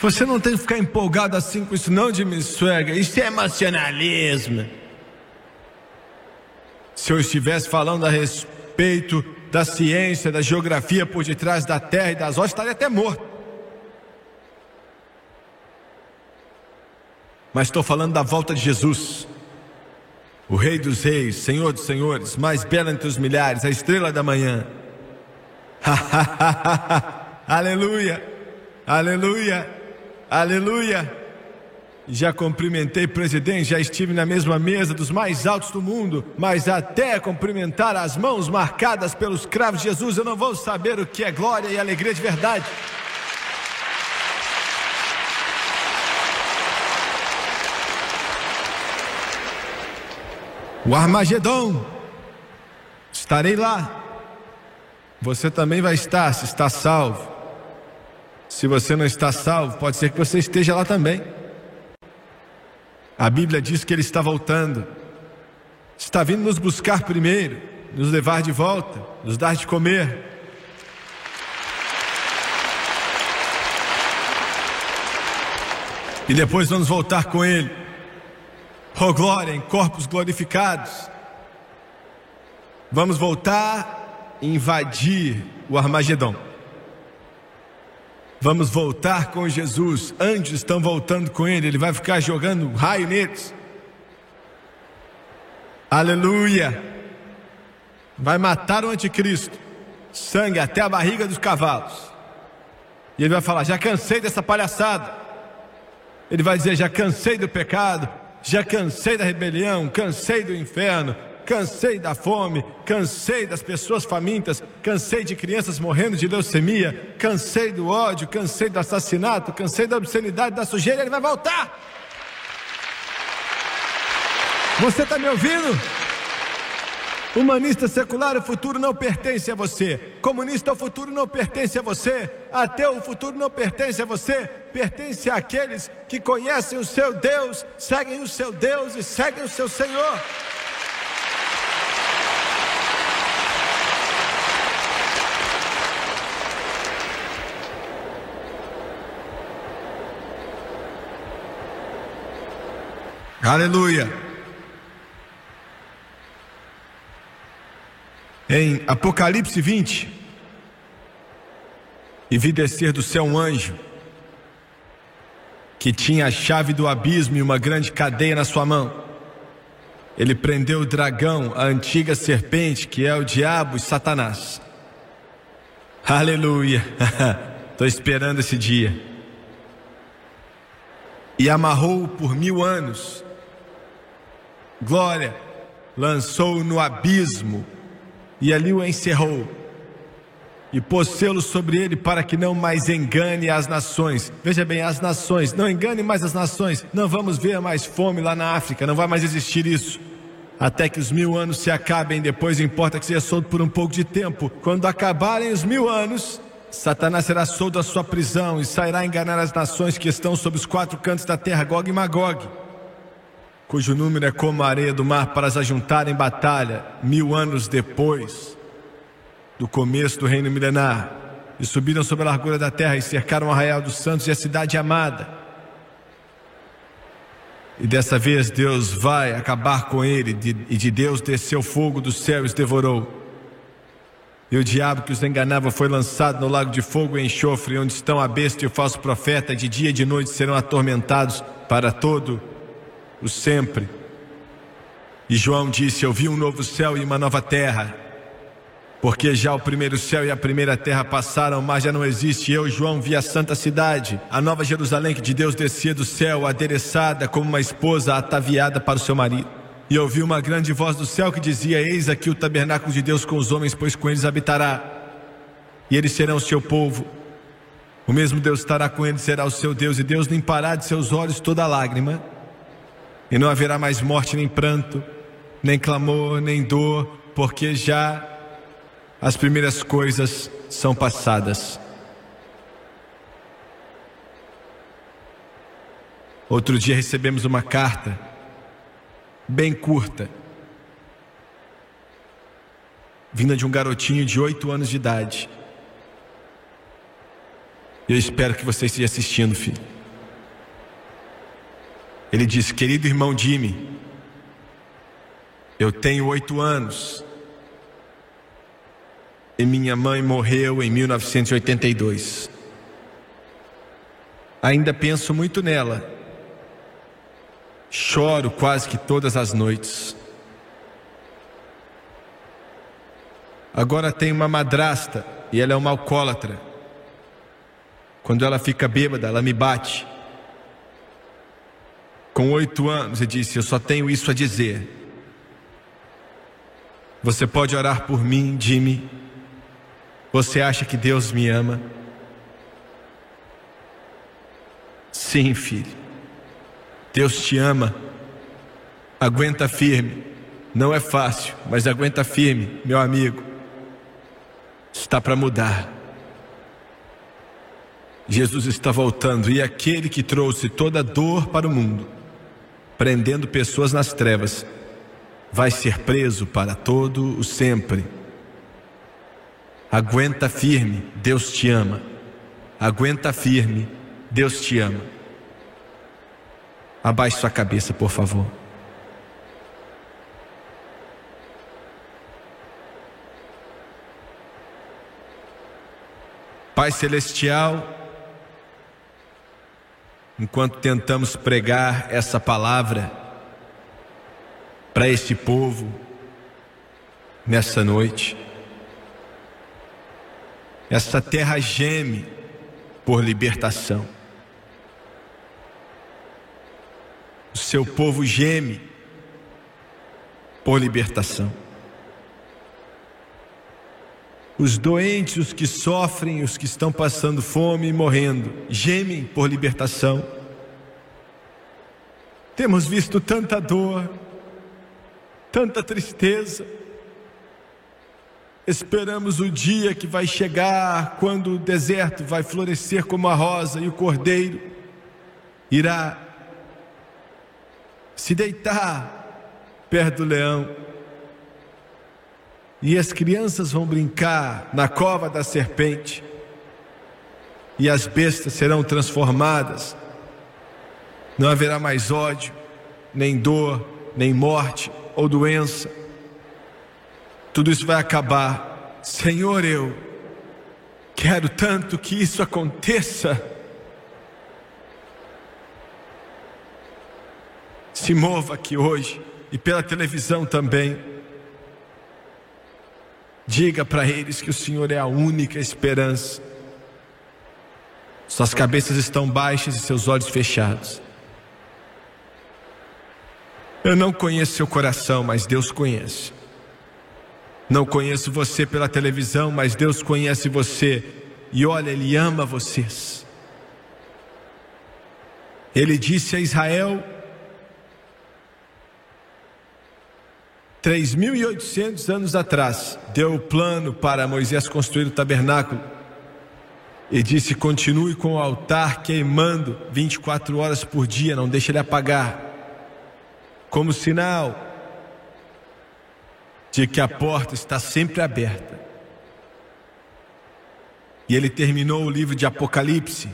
Você não tem que ficar empolgado assim com isso, não, Jimmy Swagger. Isso é emocionalismo. Se eu estivesse falando a respeito da ciência, da geografia por detrás da terra e das rochas, estaria até morto. mas estou falando da volta de Jesus. O Rei dos Reis, Senhor dos Senhores, mais belo entre os milhares, a estrela da manhã. aleluia, aleluia, aleluia. Já cumprimentei presidente, já estive na mesma mesa dos mais altos do mundo, mas até cumprimentar as mãos marcadas pelos cravos de Jesus, eu não vou saber o que é glória e alegria de verdade. O Armagedon, estarei lá. Você também vai estar, se está salvo. Se você não está salvo, pode ser que você esteja lá também. A Bíblia diz que Ele está voltando, está vindo nos buscar primeiro, nos levar de volta, nos dar de comer. E depois vamos voltar com Ele. Oh glória em corpos glorificados. Vamos voltar e invadir o Armagedon. Vamos voltar com Jesus. Anjos estão voltando com ele. Ele vai ficar jogando raio neles. Aleluia. Vai matar o anticristo. Sangue até a barriga dos cavalos. E ele vai falar: Já cansei dessa palhaçada. Ele vai dizer: Já cansei do pecado. Já cansei da rebelião. Cansei do inferno cansei da fome, cansei das pessoas famintas, cansei de crianças morrendo de leucemia, cansei do ódio, cansei do assassinato, cansei da obscenidade, da sujeira, ele vai voltar. Você está me ouvindo? Humanista secular, o futuro não pertence a você. Comunista, o futuro não pertence a você. Ateu, o futuro não pertence a você. Pertence àqueles que conhecem o seu Deus, seguem o seu Deus e seguem o seu Senhor. Aleluia. Em Apocalipse 20, e vi descer do céu um anjo, que tinha a chave do abismo e uma grande cadeia na sua mão. Ele prendeu o dragão, a antiga serpente, que é o diabo e Satanás. Aleluia! Estou esperando esse dia. E amarrou-o por mil anos glória, lançou no abismo e ali o encerrou. E pôs selo sobre ele para que não mais engane as nações. Veja bem, as nações, não engane mais as nações. Não vamos ver mais fome lá na África, não vai mais existir isso. Até que os mil anos se acabem, depois importa que seja solto por um pouco de tempo. Quando acabarem os mil anos, Satanás será solto da sua prisão e sairá a enganar as nações que estão sob os quatro cantos da terra, Gog e Magog cujo número é como a areia do mar, para as ajuntar em batalha, mil anos depois do começo do reino milenar, e subiram sobre a largura da terra e cercaram o arraial dos santos e a cidade amada. E dessa vez Deus vai acabar com ele, e de Deus desceu fogo do céu e os devorou. E o diabo que os enganava foi lançado no lago de fogo e enxofre, onde estão a besta e o falso profeta, de dia e de noite serão atormentados para todo o sempre. E João disse: Eu vi um novo céu e uma nova terra. Porque já o primeiro céu e a primeira terra passaram, mas já não existe. Eu, João, vi a santa cidade, a nova Jerusalém que de Deus descia do céu, adereçada como uma esposa ataviada para o seu marido. E ouvi uma grande voz do céu que dizia: Eis aqui o tabernáculo de Deus com os homens, pois com eles habitará. E eles serão o seu povo. O mesmo Deus estará com eles, será o seu Deus, e Deus limpará de seus olhos toda lágrima e não haverá mais morte, nem pranto, nem clamor, nem dor, porque já as primeiras coisas são passadas. Outro dia recebemos uma carta, bem curta, vinda de um garotinho de oito anos de idade. Eu espero que você esteja assistindo, filho. Ele disse: Querido irmão Jimmy, eu tenho oito anos e minha mãe morreu em 1982. Ainda penso muito nela Choro quase que todas as noites. Agora tem uma madrasta e ela é uma alcoólatra. Quando ela fica bêbada, ela me bate. Com oito anos, e disse: Eu só tenho isso a dizer. Você pode orar por mim, Jimmy. Você acha que Deus me ama? Sim, filho. Deus te ama. Aguenta firme. Não é fácil, mas aguenta firme, meu amigo. Está para mudar. Jesus está voltando e aquele que trouxe toda dor para o mundo, prendendo pessoas nas trevas, vai ser preso para todo o sempre. Aguenta firme, Deus te ama. Aguenta firme, Deus te ama. Abaixe sua cabeça, por favor. Pai Celestial, enquanto tentamos pregar essa palavra para este povo nessa noite, essa terra geme por libertação. O seu povo geme por libertação. Os doentes, os que sofrem, os que estão passando fome e morrendo, gemem por libertação. Temos visto tanta dor, tanta tristeza. Esperamos o dia que vai chegar, quando o deserto vai florescer como a rosa e o cordeiro irá se deitar perto do leão e as crianças vão brincar na cova da serpente, e as bestas serão transformadas, não haverá mais ódio, nem dor, nem morte ou doença, tudo isso vai acabar. Senhor, eu quero tanto que isso aconteça. Se mova aqui hoje e pela televisão também. Diga para eles que o Senhor é a única esperança. Suas cabeças estão baixas e seus olhos fechados. Eu não conheço seu coração, mas Deus conhece. Não conheço você pela televisão, mas Deus conhece você. E olha, Ele ama vocês. Ele disse a Israel 3.800 anos atrás, deu o plano para Moisés construir o tabernáculo e disse: continue com o altar queimando 24 horas por dia, não deixe ele apagar, como sinal de que a porta está sempre aberta. E ele terminou o livro de Apocalipse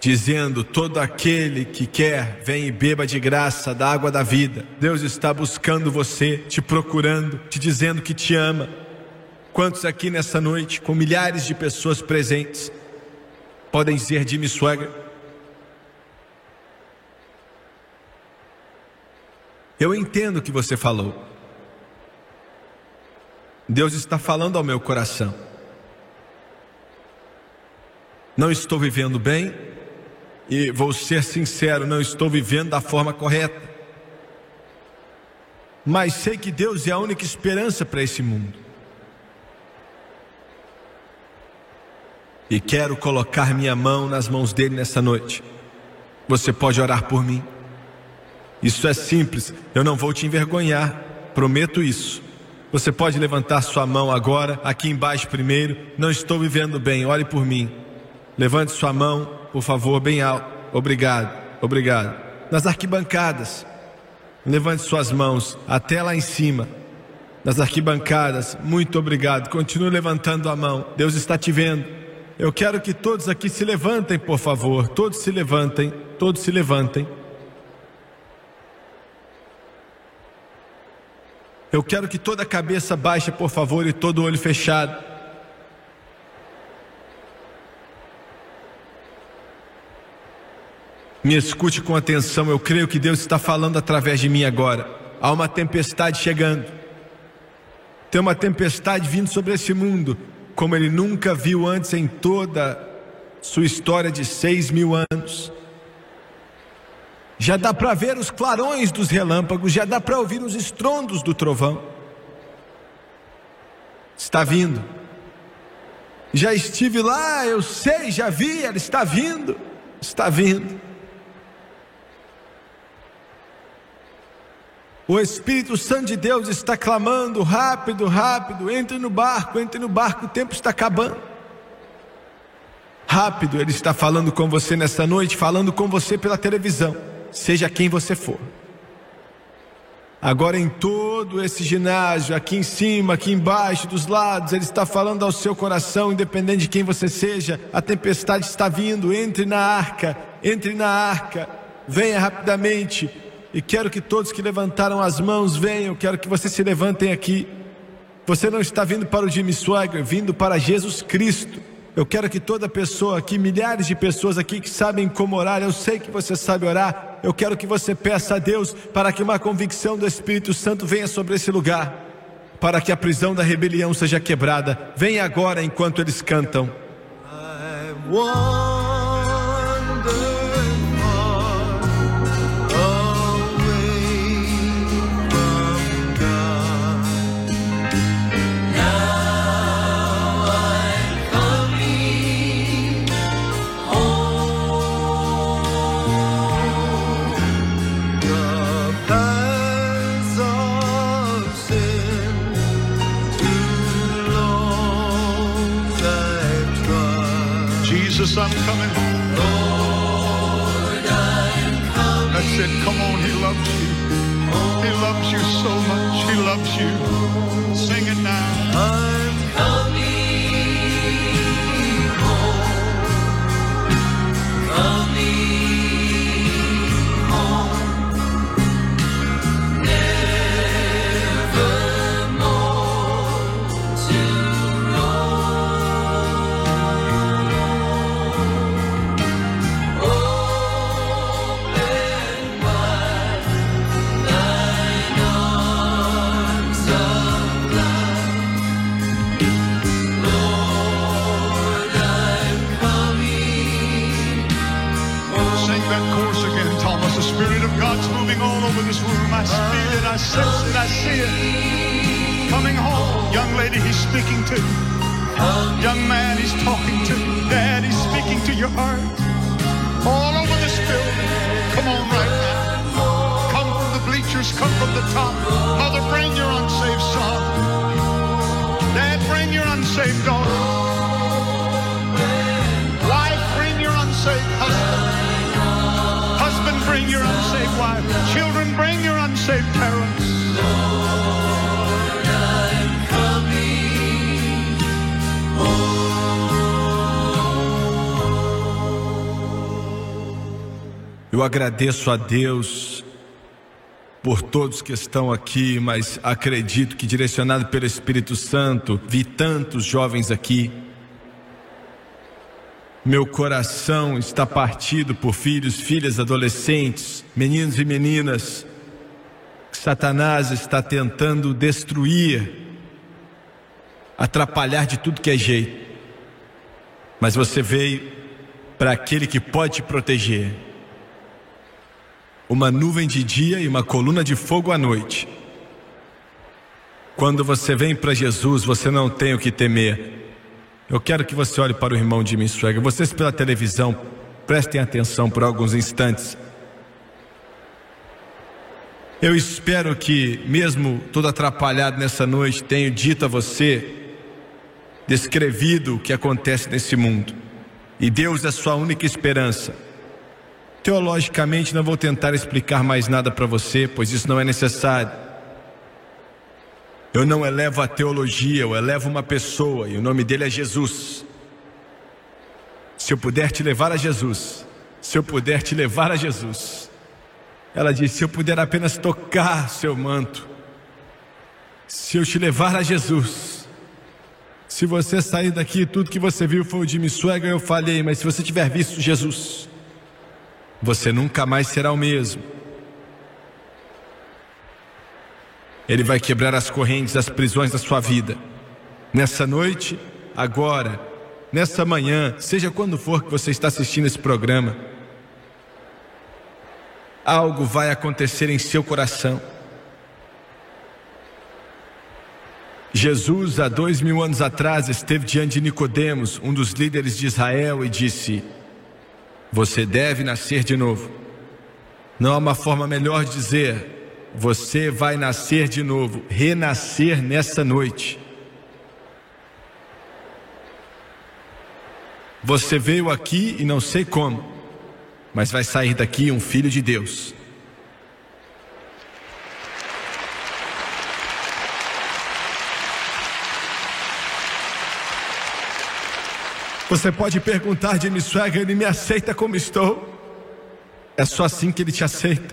dizendo: Todo aquele que quer, vem e beba de graça da água da vida. Deus está buscando você, te procurando, te dizendo que te ama. Quantos aqui nessa noite, com milhares de pessoas presentes, podem dizer Jimmy Swagger? Eu entendo o que você falou. Deus está falando ao meu coração. Não estou vivendo bem, e vou ser sincero, não estou vivendo da forma correta. Mas sei que Deus é a única esperança para esse mundo. E quero colocar minha mão nas mãos dele nessa noite. Você pode orar por mim. Isso é simples, eu não vou te envergonhar, prometo isso. Você pode levantar sua mão agora, aqui embaixo primeiro. Não estou vivendo bem, ore por mim. Levante sua mão, por favor, bem alto. Obrigado, obrigado. Nas arquibancadas, levante suas mãos até lá em cima. Nas arquibancadas, muito obrigado. Continue levantando a mão. Deus está te vendo. Eu quero que todos aqui se levantem, por favor. Todos se levantem, todos se levantem. Eu quero que toda a cabeça baixe, por favor, e todo olho fechado. Me escute com atenção, eu creio que Deus está falando através de mim agora. Há uma tempestade chegando. Tem uma tempestade vindo sobre esse mundo, como ele nunca viu antes em toda sua história de seis mil anos. Já dá para ver os clarões dos relâmpagos, já dá para ouvir os estrondos do trovão. Está vindo. Já estive lá, eu sei, já vi, ela está vindo. Está vindo. O Espírito Santo de Deus está clamando: rápido, rápido, entre no barco, entre no barco, o tempo está acabando. Rápido, Ele está falando com você nessa noite, falando com você pela televisão, seja quem você for. Agora em todo esse ginásio, aqui em cima, aqui embaixo, dos lados, Ele está falando ao seu coração, independente de quem você seja, a tempestade está vindo, entre na arca, entre na arca, venha rapidamente, e quero que todos que levantaram as mãos venham, quero que vocês se levantem aqui. Você não está vindo para o Jimmy Swagger, vindo para Jesus Cristo. Eu quero que toda pessoa aqui, milhares de pessoas aqui que sabem como orar, eu sei que você sabe orar. Eu quero que você peça a Deus para que uma convicção do Espírito Santo venha sobre esse lugar, para que a prisão da rebelião seja quebrada. Venha agora enquanto eles cantam. I Jesus, I'm coming. Lord, I'm coming. That's it. Come on. He loves you. He loves you so much. He loves you. Sing it now. It, I sense it, I see it. Coming home, young lady he's speaking to. Young man he's talking to. Dad he's speaking to your heart. All over this building. Come on right now. Come from the bleachers, come from the top. Mother, bring your unsaved son. Dad, bring your unsaved daughter. Parents. Eu agradeço a Deus por todos que estão aqui, mas acredito que direcionado pelo Espírito Santo, vi tantos jovens aqui meu coração está partido por filhos, filhas, adolescentes, meninos e meninas Satanás está tentando destruir, atrapalhar de tudo que é jeito. Mas você veio para aquele que pode te proteger. Uma nuvem de dia e uma coluna de fogo à noite. Quando você vem para Jesus, você não tem o que temer. Eu quero que você olhe para o irmão Jimmy Swagger. Vocês pela televisão, prestem atenção por alguns instantes. Eu espero que, mesmo todo atrapalhado nessa noite, tenha dito a você, descrevido o que acontece nesse mundo. E Deus é a sua única esperança. Teologicamente, não vou tentar explicar mais nada para você, pois isso não é necessário. Eu não elevo a teologia, eu elevo uma pessoa e o nome dele é Jesus. Se eu puder te levar a Jesus, se eu puder te levar a Jesus. Ela disse: Se eu puder apenas tocar seu manto, se eu te levar a Jesus. Se você sair daqui, tudo que você viu foi o Jimmy Swagger, eu falei, mas se você tiver visto Jesus, Você nunca mais será o mesmo. Ele vai quebrar as correntes, as prisões da sua vida. Nessa noite, agora, nessa manhã, seja quando for que você está assistindo esse programa, algo vai acontecer em seu coração. Jesus, há dois mil anos atrás, esteve diante de Nicodemos, um dos líderes de Israel, e disse: Você deve nascer de novo. Não há uma forma melhor de dizer: Você vai nascer de novo, renascer nessa noite. Você veio aqui e não sei como, mas vai sair daqui um filho de Deus. Você pode perguntar de Jimmy Swagger, ele me aceita como estou. É só assim que ele te aceita.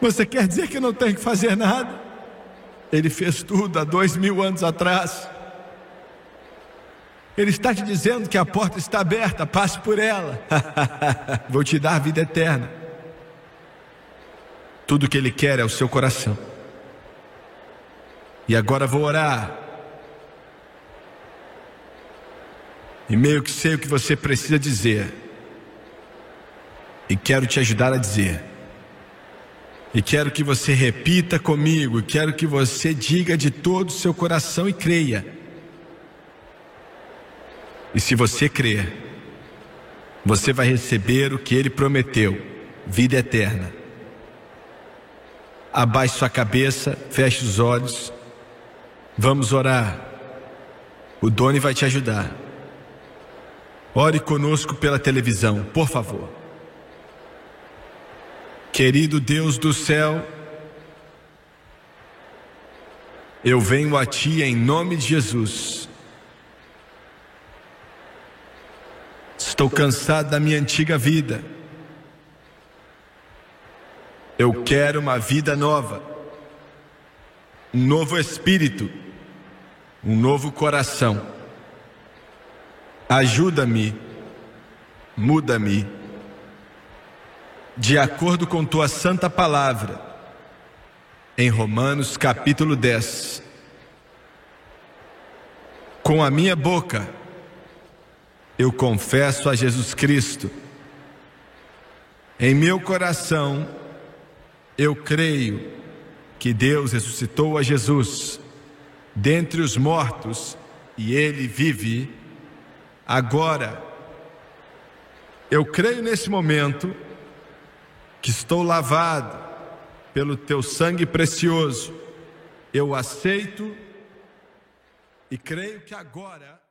Você quer dizer que não tem que fazer nada? Ele fez tudo há dois mil anos atrás. Ele está te dizendo que a porta está aberta, passe por ela. Vou te dar vida eterna. Tudo que Ele quer é o seu coração. E agora vou orar E meio que sei o que você precisa dizer. E quero te ajudar a dizer. E quero que você repita comigo. Quero que você diga de todo o seu coração e creia. E se você crer, você vai receber o que ele prometeu: vida eterna. Abaixe sua cabeça, feche os olhos. Vamos orar. O Doni vai te ajudar. Ore conosco pela televisão, por favor. Querido Deus do céu, eu venho a Ti em nome de Jesus. Estou cansado da minha antiga vida. Eu quero uma vida nova, um novo espírito, um novo coração. Ajuda-me, muda-me, de acordo com tua santa palavra, em Romanos capítulo 10. Com a minha boca, eu confesso a Jesus Cristo. Em meu coração, eu creio que Deus ressuscitou a Jesus dentre os mortos e ele vive Agora, eu creio nesse momento que estou lavado pelo teu sangue precioso. Eu aceito e creio que agora